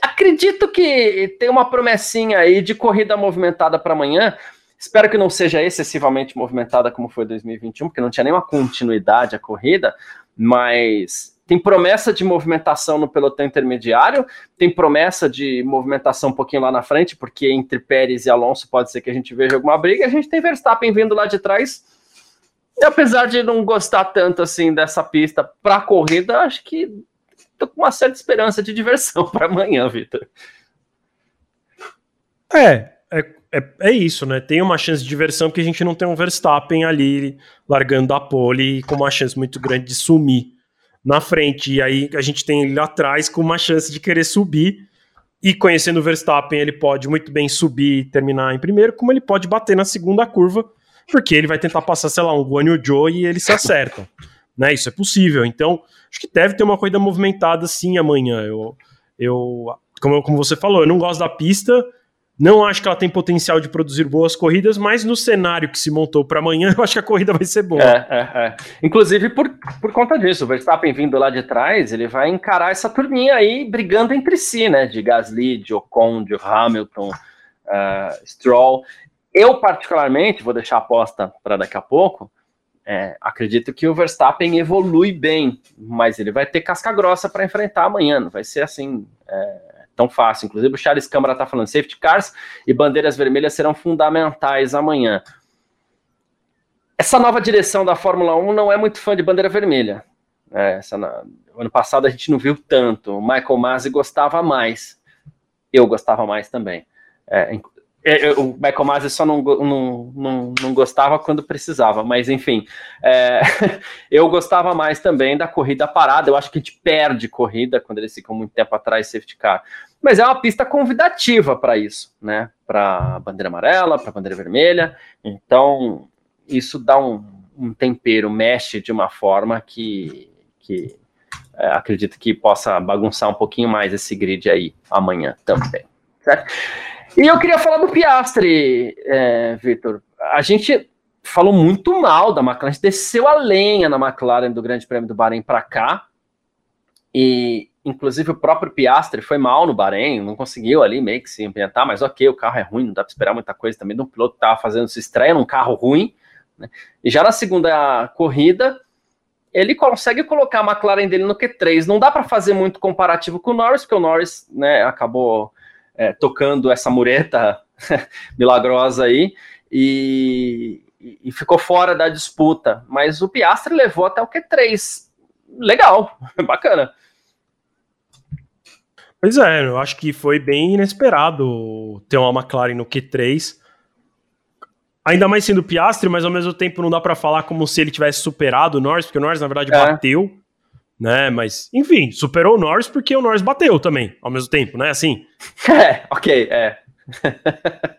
acredito que tem uma promessinha aí de corrida movimentada para amanhã. Espero que não seja excessivamente movimentada como foi 2021, porque não tinha nenhuma continuidade a corrida, mas tem promessa de movimentação no pelotão intermediário, tem promessa de movimentação um pouquinho lá na frente, porque entre Pérez e Alonso pode ser que a gente veja alguma briga. A gente tem Verstappen vindo lá de trás. E apesar de não gostar tanto assim dessa pista para corrida, acho que tô com uma certa esperança de diversão para amanhã, Vitor. É, é, é, é, isso, né? Tem uma chance de diversão porque a gente não tem um Verstappen ali largando a pole com uma chance muito grande de sumir na frente. E aí a gente tem ele atrás com uma chance de querer subir. E conhecendo o Verstappen, ele pode muito bem subir e terminar em primeiro, como ele pode bater na segunda curva, porque ele vai tentar passar, sei lá, um Guan Yu Zhou e eles se acertam. Né? Isso é possível. Então, acho que deve ter uma corrida movimentada sim amanhã. Eu, eu como, como você falou, eu não gosto da pista, não acho que ela tem potencial de produzir boas corridas, mas no cenário que se montou para amanhã, eu acho que a corrida vai ser boa. É, é, é. Inclusive por, por conta disso, o Verstappen vindo lá de trás, ele vai encarar essa turminha aí brigando entre si, né? De Gasly, de Ocon, de Hamilton, uh, Stroll. Eu, particularmente, vou deixar a aposta para daqui a pouco. É, acredito que o Verstappen evolui bem, mas ele vai ter casca grossa para enfrentar amanhã. Não vai ser assim. É tão fácil. Inclusive, o Charles Câmara está falando: safety cars e bandeiras vermelhas serão fundamentais amanhã. Essa nova direção da Fórmula 1 não é muito fã de bandeira vermelha. É, essa, ano passado a gente não viu tanto. O Michael Masi gostava mais. Eu gostava mais também. É, é, o Michael Masi só não, não, não, não, gostava quando precisava, mas enfim, é, eu gostava mais também da corrida parada. Eu acho que a gente perde corrida quando eles ficam muito tempo atrás safety car. Mas é uma pista convidativa para isso, né? Para bandeira amarela, para bandeira vermelha. Então, isso dá um, um tempero, mexe de uma forma que, que é, acredito que possa bagunçar um pouquinho mais esse grid aí amanhã também. Certo? E eu queria falar do Piastre, é, Vitor. A gente falou muito mal da McLaren, a gente desceu a lenha na McLaren do Grande Prêmio do Bahrein para cá. E, inclusive, o próprio Piastre foi mal no Bahrein, não conseguiu ali meio que se ambientar, mas ok, o carro é ruim, não dá para esperar muita coisa também de um piloto que estava fazendo sua estreia num carro ruim. Né? E já na segunda corrida, ele consegue colocar a McLaren dele no Q3. Não dá para fazer muito comparativo com o Norris, porque o Norris né, acabou é, tocando essa mureta milagrosa aí e, e, ficou fora da disputa. Mas o Piastri levou até o Q3. Legal, bacana. Pois é, eu acho que foi bem inesperado ter uma McLaren no Q3. Ainda mais sendo Piastri, mas ao mesmo tempo não dá para falar como se ele tivesse superado o Norris, porque o Norris na verdade é. bateu, né? Mas enfim, superou o Norris porque o Norris bateu também, ao mesmo tempo, né? Assim. É, ok, é.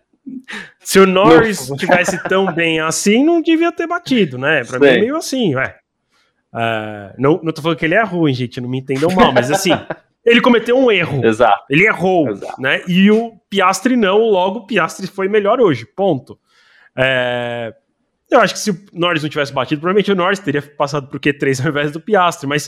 Se o Norris tivesse tão bem assim, não devia ter batido, né? Pra Sim. mim é meio assim, ué. Uh, não, não tô falando que ele é ruim, gente, não me entendam mal, mas assim, ele cometeu um erro. Exato. Ele errou, Exato. né? E o Piastri não, logo o Piastri foi melhor hoje, ponto. É... Eu acho que se o Norris não tivesse batido, provavelmente o Norris teria passado pro Q3 ao invés do Piastri, mas,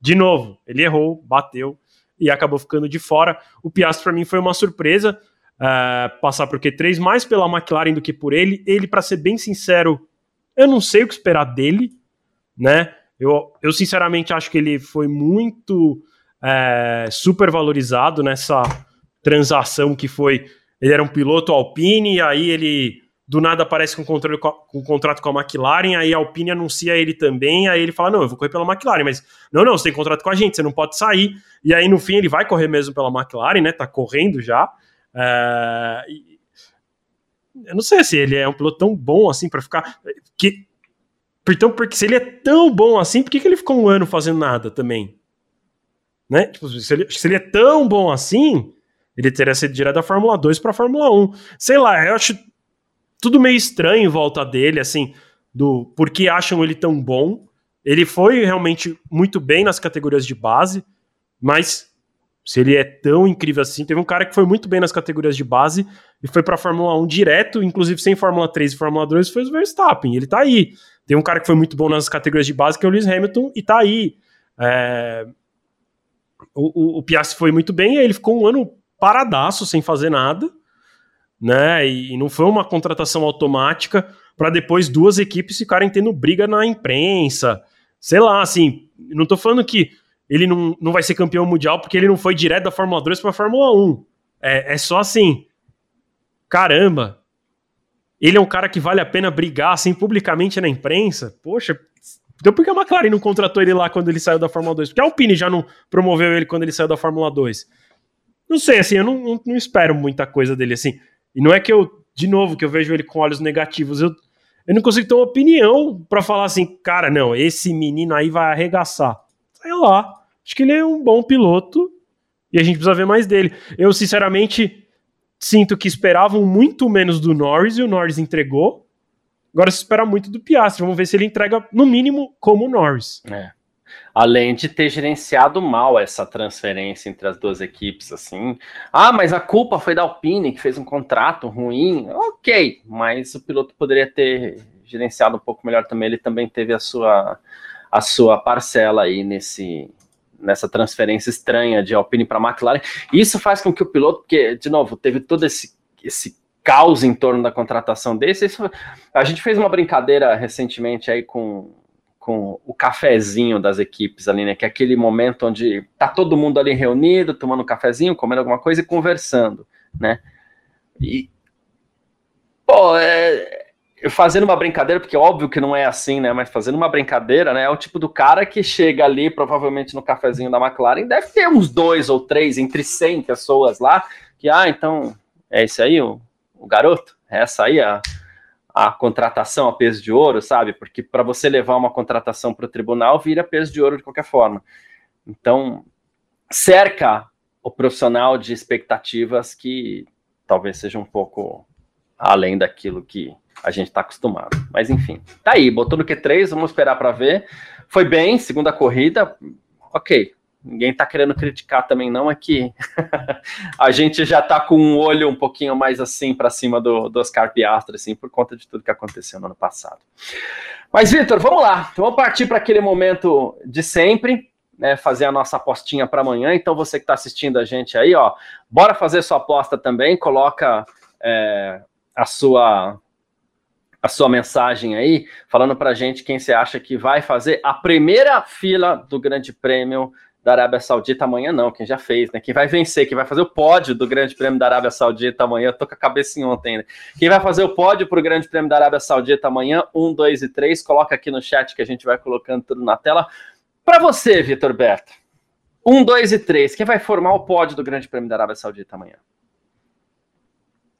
de novo, ele errou, bateu e acabou ficando de fora. O Piastri, para mim, foi uma surpresa uh, passar pro Q3, mais pela McLaren do que por ele. Ele, para ser bem sincero, eu não sei o que esperar dele, né? Eu, eu sinceramente acho que ele foi muito é, super valorizado nessa transação que foi. Ele era um piloto Alpine, e aí ele do nada aparece com, controle, com um contrato com a McLaren, aí a Alpine anuncia ele também, aí ele fala, não, eu vou correr pela McLaren, mas não, não, você tem contrato com a gente, você não pode sair, e aí no fim ele vai correr mesmo pela McLaren, né, tá correndo já, é... eu não sei se ele é um piloto tão bom assim para ficar, que... então, porque se ele é tão bom assim, por que, que ele ficou um ano fazendo nada também? Né? Tipo, se ele, se ele é tão bom assim, ele teria sido direto da Fórmula 2 para a Fórmula 1. Sei lá, eu acho tudo meio estranho em volta dele, assim, do por que acham ele tão bom. Ele foi realmente muito bem nas categorias de base, mas se ele é tão incrível assim, teve um cara que foi muito bem nas categorias de base e foi para a Fórmula 1 direto, inclusive sem Fórmula 3 e Fórmula 2, foi o Verstappen. Ele tá aí. Tem um cara que foi muito bom nas categorias de base, que é o Lewis Hamilton, e tá aí. É... O, o, o Piastri foi muito bem, aí ele ficou um ano paradaço, sem fazer nada né? E não foi uma contratação automática para depois duas equipes ficarem tendo briga na imprensa. Sei lá, assim, não tô falando que ele não, não vai ser campeão mundial porque ele não foi direto da Fórmula 2 para a Fórmula 1. É, é só assim, caramba, ele é um cara que vale a pena brigar assim publicamente na imprensa. Poxa, então por que a McLaren não contratou ele lá quando ele saiu da Fórmula 2? Porque a Alpine já não promoveu ele quando ele saiu da Fórmula 2. Não sei, assim, eu não, não, não espero muita coisa dele assim. E não é que eu, de novo, que eu vejo ele com olhos negativos. Eu, eu não consigo ter uma opinião para falar assim, cara, não, esse menino aí vai arregaçar. Sei lá. Acho que ele é um bom piloto e a gente precisa ver mais dele. Eu, sinceramente, sinto que esperavam muito menos do Norris e o Norris entregou. Agora se espera muito do Piastri. Vamos ver se ele entrega, no mínimo, como o Norris. É. Além de ter gerenciado mal essa transferência entre as duas equipes, assim. Ah, mas a culpa foi da Alpine, que fez um contrato ruim. Ok, mas o piloto poderia ter gerenciado um pouco melhor também. Ele também teve a sua, a sua parcela aí nesse, nessa transferência estranha de Alpine para McLaren. Isso faz com que o piloto, porque, de novo, teve todo esse, esse caos em torno da contratação desse. Isso, a gente fez uma brincadeira recentemente aí com com o cafezinho das equipes ali, né? Que é aquele momento onde tá todo mundo ali reunido, tomando um cafezinho, comendo alguma coisa e conversando, né? E, pô, é, fazendo uma brincadeira, porque óbvio que não é assim, né? Mas fazendo uma brincadeira, né? É o tipo do cara que chega ali, provavelmente no cafezinho da McLaren, deve ter uns dois ou três, entre 100 pessoas lá, que, ah, então, é esse aí o, o garoto? É essa aí a a contratação a peso de ouro, sabe? Porque para você levar uma contratação para o tribunal, vira peso de ouro de qualquer forma. Então, cerca o profissional de expectativas que talvez seja um pouco além daquilo que a gente está acostumado. Mas enfim, tá aí, botou no Q3, vamos esperar para ver. Foi bem, segunda corrida, ok, ninguém está querendo criticar também não, é que a gente já está com um olho um pouquinho mais assim para cima do, do Oscar Piastri, assim, por conta de tudo que aconteceu no ano passado. Mas, Vitor, vamos lá, vamos partir para aquele momento de sempre, né, fazer a nossa apostinha para amanhã. Então, você que está assistindo a gente aí, ó, bora fazer sua aposta também, coloca é, a sua a sua mensagem aí, falando para gente quem você acha que vai fazer a primeira fila do Grande Prêmio da Arábia Saudita amanhã, não, quem já fez, né? Quem vai vencer, quem vai fazer o pódio do Grande Prêmio da Arábia Saudita amanhã, eu tô com a cabeça em ontem, né? Quem vai fazer o pódio para o Grande Prêmio da Arábia Saudita amanhã, um, dois e três, coloca aqui no chat que a gente vai colocando tudo na tela. Para você, Vitor Berto, um, dois e três, quem vai formar o pódio do Grande Prêmio da Arábia Saudita amanhã?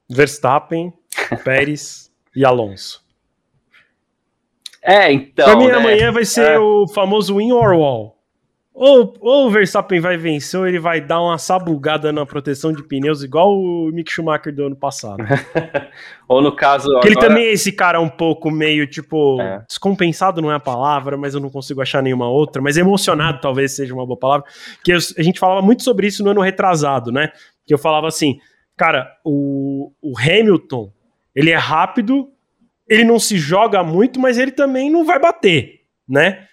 Verstappen, Pérez e Alonso. É, então. Pra mim, né? amanhã vai ser é. o famoso win or wall. Ou, ou o Verstappen vai vencer, ou ele vai dar uma sabugada na proteção de pneus, igual o Mick Schumacher do ano passado. ou no caso. Agora... Ele também é esse cara um pouco meio, tipo, é. descompensado não é a palavra, mas eu não consigo achar nenhuma outra, mas emocionado talvez seja uma boa palavra. Que eu, a gente falava muito sobre isso no ano retrasado, né? Que eu falava assim, cara, o, o Hamilton, ele é rápido, ele não se joga muito, mas ele também não vai bater, né?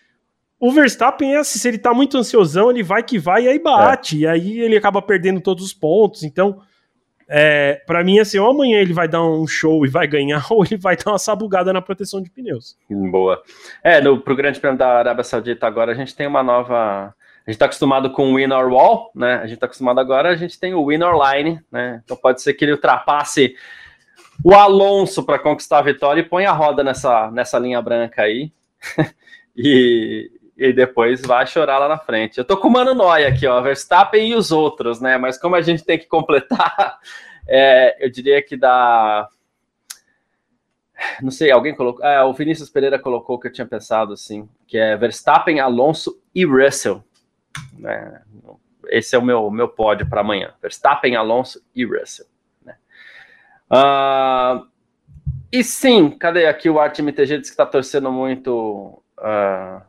O Verstappen é assim, se ele tá muito ansiosão, ele vai que vai e aí bate, é. e aí ele acaba perdendo todos os pontos. Então, é, para mim, assim, ou amanhã ele vai dar um show e vai ganhar, ou ele vai dar uma sabugada na proteção de pneus. Boa. É, no, pro Grande Prêmio da Arábia Saudita agora a gente tem uma nova. A gente está acostumado com o win or wall, né? A gente está acostumado agora, a gente tem o win or line, né? Então pode ser que ele ultrapasse o Alonso para conquistar a vitória e põe a roda nessa, nessa linha branca aí. e, e depois vai chorar lá na frente. Eu tô com o Mano Noia aqui, ó, Verstappen e os outros, né? Mas como a gente tem que completar, é, eu diria que dá. Não sei, alguém colocou. É, o Vinícius Pereira colocou que eu tinha pensado, assim, que é Verstappen, Alonso e Russell. Né? Esse é o meu, meu pódio para amanhã. Verstappen, Alonso e Russell. Né? Uh, e sim, cadê aqui o Arte MTG? Diz que está torcendo muito. Uh,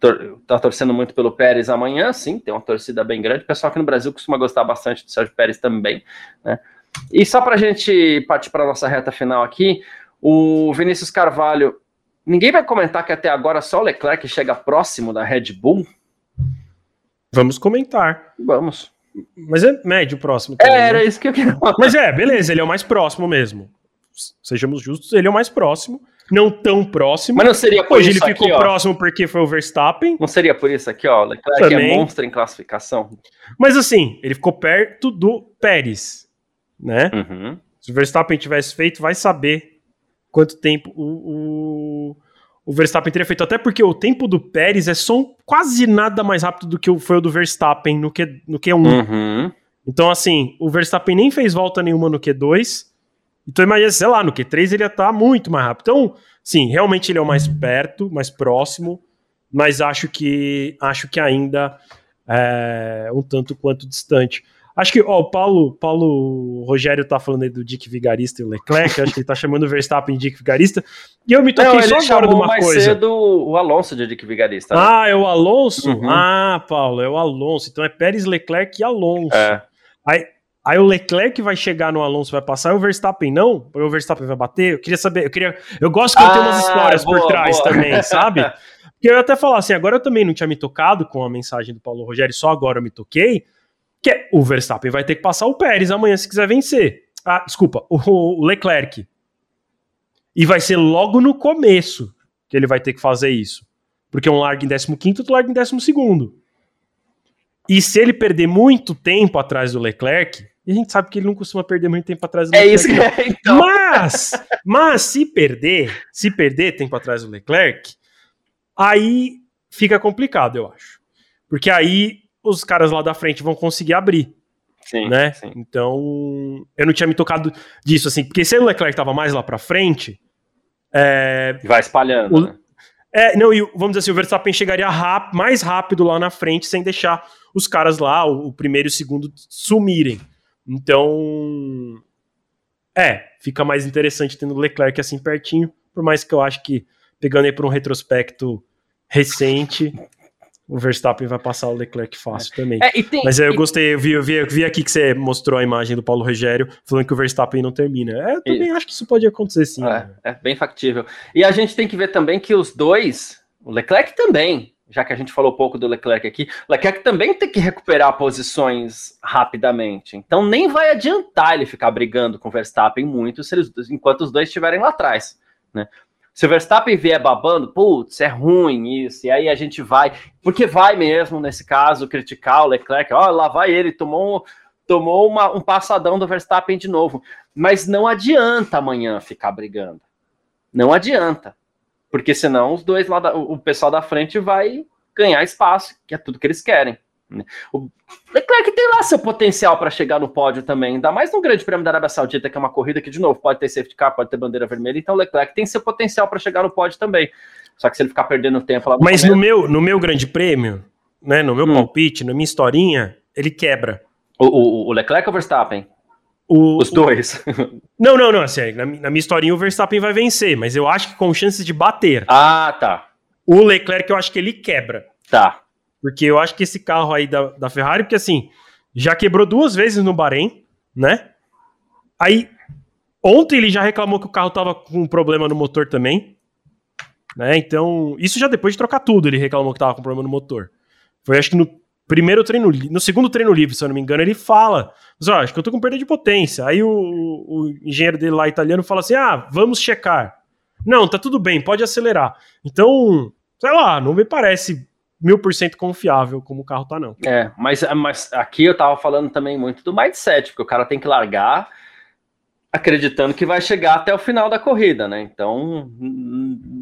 tor tá torcendo muito pelo Pérez amanhã, sim, tem uma torcida bem grande. O pessoal aqui no Brasil costuma gostar bastante do Sérgio Pérez também, né? E só para a gente partir para a nossa reta final aqui, o Vinícius Carvalho, ninguém vai comentar que até agora só o Leclerc chega próximo da Red Bull? Vamos comentar. Vamos. Mas é médio próximo. Também, é, era né? isso que eu queria falar. Mas é, beleza, ele é o mais próximo mesmo. Sejamos justos, ele é o mais próximo não tão próximo. Mas não seria por Hoje isso ele ficou aqui, próximo porque foi o Verstappen. Não seria por isso aqui, ó. Leclerc é Também. é monstro em classificação. Mas assim, ele ficou perto do Pérez, né? Uhum. Se o Verstappen tivesse feito, vai saber quanto tempo o, o, o, Verstappen teria feito. Até porque o tempo do Pérez é só um, quase nada mais rápido do que foi o do Verstappen no, Q, no Q1. Uhum. Então, assim, o Verstappen nem fez volta nenhuma no Q2 então imagina, sei lá, no Q3 ele ia estar tá muito mais rápido. Então, sim, realmente ele é o mais perto, mais próximo, mas acho que acho que ainda é um tanto quanto distante. Acho que ó, o Paulo, Paulo Rogério tá falando aí do Dick Vigarista e o Leclerc, acho que ele tá chamando o Verstappen de Dick Vigarista. E eu me toquei Não, só agora de uma mais coisa. cedo o Alonso de Dick Vigarista. Né? Ah, é o Alonso? Uhum. Ah, Paulo, é o Alonso. Então é Pérez, Leclerc e Alonso. É. Aí, Aí o Leclerc vai chegar no Alonso, vai passar, e o Verstappen não? O Verstappen vai bater? Eu queria saber, eu queria. Eu gosto que ah, eu tenho umas ah, histórias boa, por trás boa. também, sabe? Porque eu ia até falar assim, agora eu também não tinha me tocado com a mensagem do Paulo Rogério, só agora eu me toquei. Que é, o Verstappen vai ter que passar o Pérez amanhã se quiser vencer. Ah, desculpa, o, o Leclerc. E vai ser logo no começo que ele vai ter que fazer isso. Porque um larga em 15 outro larga em 12 E se ele perder muito tempo atrás do Leclerc, e a gente sabe que ele não costuma perder muito tempo atrás do é Leclerc. É isso que é, então. Mas, mas se perder, se perder tempo atrás do Leclerc, aí fica complicado, eu acho. Porque aí os caras lá da frente vão conseguir abrir. Sim, né? Sim. Então, eu não tinha me tocado disso, assim, porque se o Leclerc tava mais lá pra frente. É, Vai espalhando. O, né? É, não, e vamos dizer assim, o Verstappen chegaria rap, mais rápido lá na frente, sem deixar os caras lá, o primeiro e o segundo, sumirem. Então, é, fica mais interessante tendo o Leclerc assim pertinho, por mais que eu acho que, pegando aí por um retrospecto recente, o Verstappen vai passar o Leclerc fácil também. É, tem, Mas eu e... gostei, eu vi, eu, vi, eu vi aqui que você mostrou a imagem do Paulo Rogério falando que o Verstappen não termina. É, eu também e... acho que isso pode acontecer sim. É, né? é, bem factível. E a gente tem que ver também que os dois, o Leclerc também, já que a gente falou pouco do Leclerc aqui, Leclerc também tem que recuperar posições rapidamente. Então nem vai adiantar ele ficar brigando com o Verstappen muito eles, enquanto os dois estiverem lá atrás. Né? Se o Verstappen vier babando, putz, é ruim isso, e aí a gente vai, porque vai mesmo, nesse caso, criticar o Leclerc, ó, lá vai ele, tomou, tomou uma, um passadão do Verstappen de novo. Mas não adianta amanhã ficar brigando. Não adianta. Porque senão os dois lá, da, o pessoal da frente vai ganhar espaço, que é tudo que eles querem. Né? O Leclerc tem lá seu potencial para chegar no pódio também, ainda mais no Grande Prêmio da Arábia Saudita, que é uma corrida que, de novo, pode ter safety car, pode ter bandeira vermelha, então o Leclerc tem seu potencial para chegar no pódio também. Só que se ele ficar perdendo tempo lá no Mas no meu, no meu Grande Prêmio, né, no meu hum. palpite, na minha historinha, ele quebra. O, o, o Leclerc ou o Verstappen? O, Os dois. Não, não, não. Assim, na, na minha historinha o Verstappen vai vencer, mas eu acho que com chances de bater. Ah, tá. O Leclerc eu acho que ele quebra. Tá. Porque eu acho que esse carro aí da, da Ferrari, porque assim, já quebrou duas vezes no Bahrein, né? Aí, ontem ele já reclamou que o carro tava com um problema no motor também. Né? Então, isso já depois de trocar tudo, ele reclamou que tava com problema no motor. Foi acho que no primeiro treino, no segundo treino livre, se eu não me engano, ele fala, mas ó, acho que eu tô com perda de potência. Aí o, o engenheiro dele lá italiano fala assim: "Ah, vamos checar". Não, tá tudo bem, pode acelerar. Então, sei lá, não me parece mil por cento confiável como o carro tá, não. É, mas, mas aqui eu tava falando também muito do mindset, porque o cara tem que largar acreditando que vai chegar até o final da corrida, né? Então.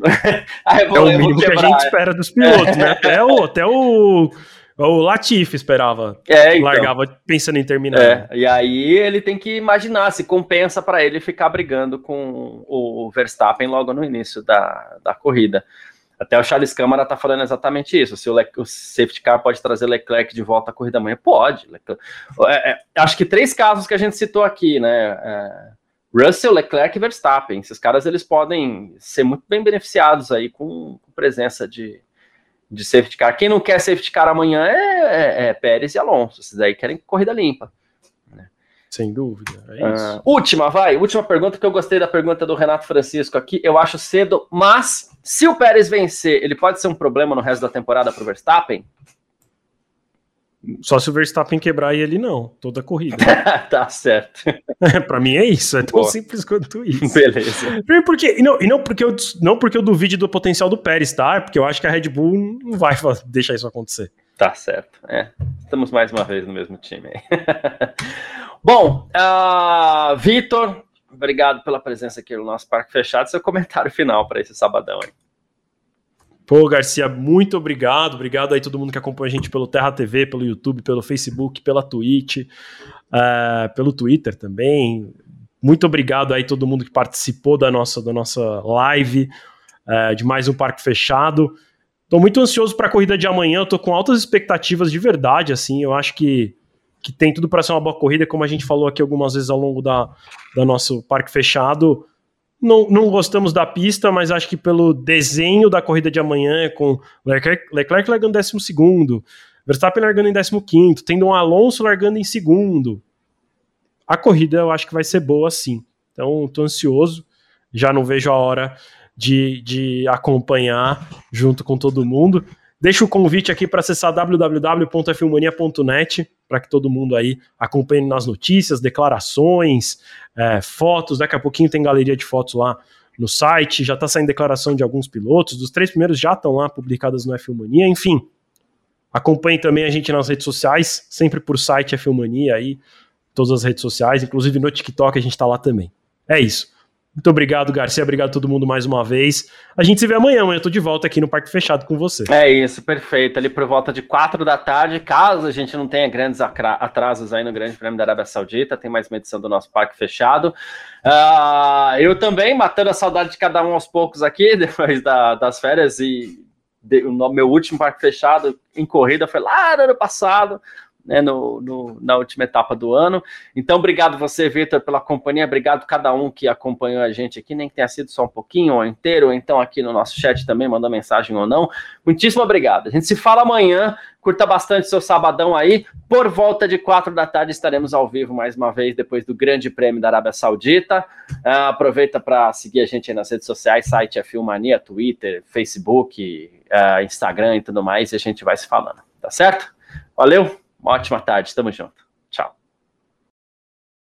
é o mínimo que a gente espera dos pilotos, é. né? Até o, até o, o Latifi esperava. É, então. Largava pensando em terminar. É, e aí ele tem que imaginar se compensa para ele ficar brigando com o Verstappen logo no início da, da corrida. Até o Charles Câmara está falando exatamente isso. Se o, Le o, safety car pode trazer Leclerc de volta à corrida amanhã, pode. É, é, acho que três casos que a gente citou aqui, né? É, Russell, Leclerc e Verstappen. Esses caras eles podem ser muito bem beneficiados aí com, com presença de, de safety car. Quem não quer safety car amanhã é, é, é Pérez e Alonso. Esses aí querem corrida limpa. Sem dúvida. É uh, última, vai. Última pergunta, que eu gostei da pergunta do Renato Francisco aqui. Eu acho cedo, mas se o Pérez vencer, ele pode ser um problema no resto da temporada para o Verstappen? Só se o Verstappen quebrar e ele não, toda a corrida. tá certo. para mim é isso, é tão Pô. simples quanto isso. Beleza. Porque, e não, e não, porque eu, não porque eu duvide do potencial do Pérez, tá? Porque eu acho que a Red Bull não vai deixar isso acontecer. Tá certo. É, estamos mais uma vez no mesmo time aí. Bom, uh, Vitor, obrigado pela presença aqui no nosso Parque Fechado. Seu comentário final para esse sabadão aí. Pô, Garcia, muito obrigado. Obrigado aí todo mundo que acompanha a gente pelo Terra TV, pelo YouTube, pelo Facebook, pela Twitch, uh, pelo Twitter também. Muito obrigado aí todo mundo que participou da nossa, da nossa live, uh, de mais um Parque Fechado. Tô muito ansioso para a corrida de amanhã. Tô com altas expectativas de verdade, assim. Eu acho que que tem tudo para ser uma boa corrida, como a gente falou aqui algumas vezes ao longo da, da nosso parque fechado. Não, não gostamos da pista, mas acho que pelo desenho da corrida de amanhã, com Leclerc, Leclerc largando em 12, Verstappen largando em 15, tendo um Alonso largando em segundo. A corrida eu acho que vai ser boa sim. Então, estou ansioso, já não vejo a hora de, de acompanhar junto com todo mundo. Deixo o convite aqui para acessar www.filmania.net para que todo mundo aí acompanhe nas notícias, declarações, é, fotos. Daqui a pouquinho tem galeria de fotos lá no site. Já está saindo declaração de alguns pilotos. Dos três primeiros já estão lá publicadas no F-Mania. Enfim, acompanhe também a gente nas redes sociais, sempre por site F-Mania aí, todas as redes sociais, inclusive no TikTok a gente está lá também. É isso. Muito obrigado, Garcia. Obrigado a todo mundo mais uma vez. A gente se vê amanhã. Amanhã eu tô de volta aqui no Parque Fechado com você. É isso, perfeito. Ali por volta de quatro da tarde, caso a gente não tenha grandes atrasos aí no Grande Prêmio da Arábia Saudita, tem mais uma edição do nosso Parque Fechado. Uh, eu também, matando a saudade de cada um aos poucos aqui, depois da, das férias e meu último Parque Fechado em corrida foi lá no ano passado né, no, no, na última etapa do ano. Então, obrigado você, Vitor, pela companhia, obrigado cada um que acompanhou a gente aqui, nem que tenha sido só um pouquinho ou inteiro, ou então aqui no nosso chat também, mandou mensagem ou não. Muitíssimo obrigado. A gente se fala amanhã, curta bastante seu sabadão aí. Por volta de quatro da tarde estaremos ao vivo mais uma vez, depois do Grande Prêmio da Arábia Saudita. Uh, aproveita para seguir a gente nas redes sociais, site é Filmania, Twitter, Facebook, uh, Instagram e tudo mais, e a gente vai se falando, tá certo? Valeu! Uma ótima tarde, tamo junto.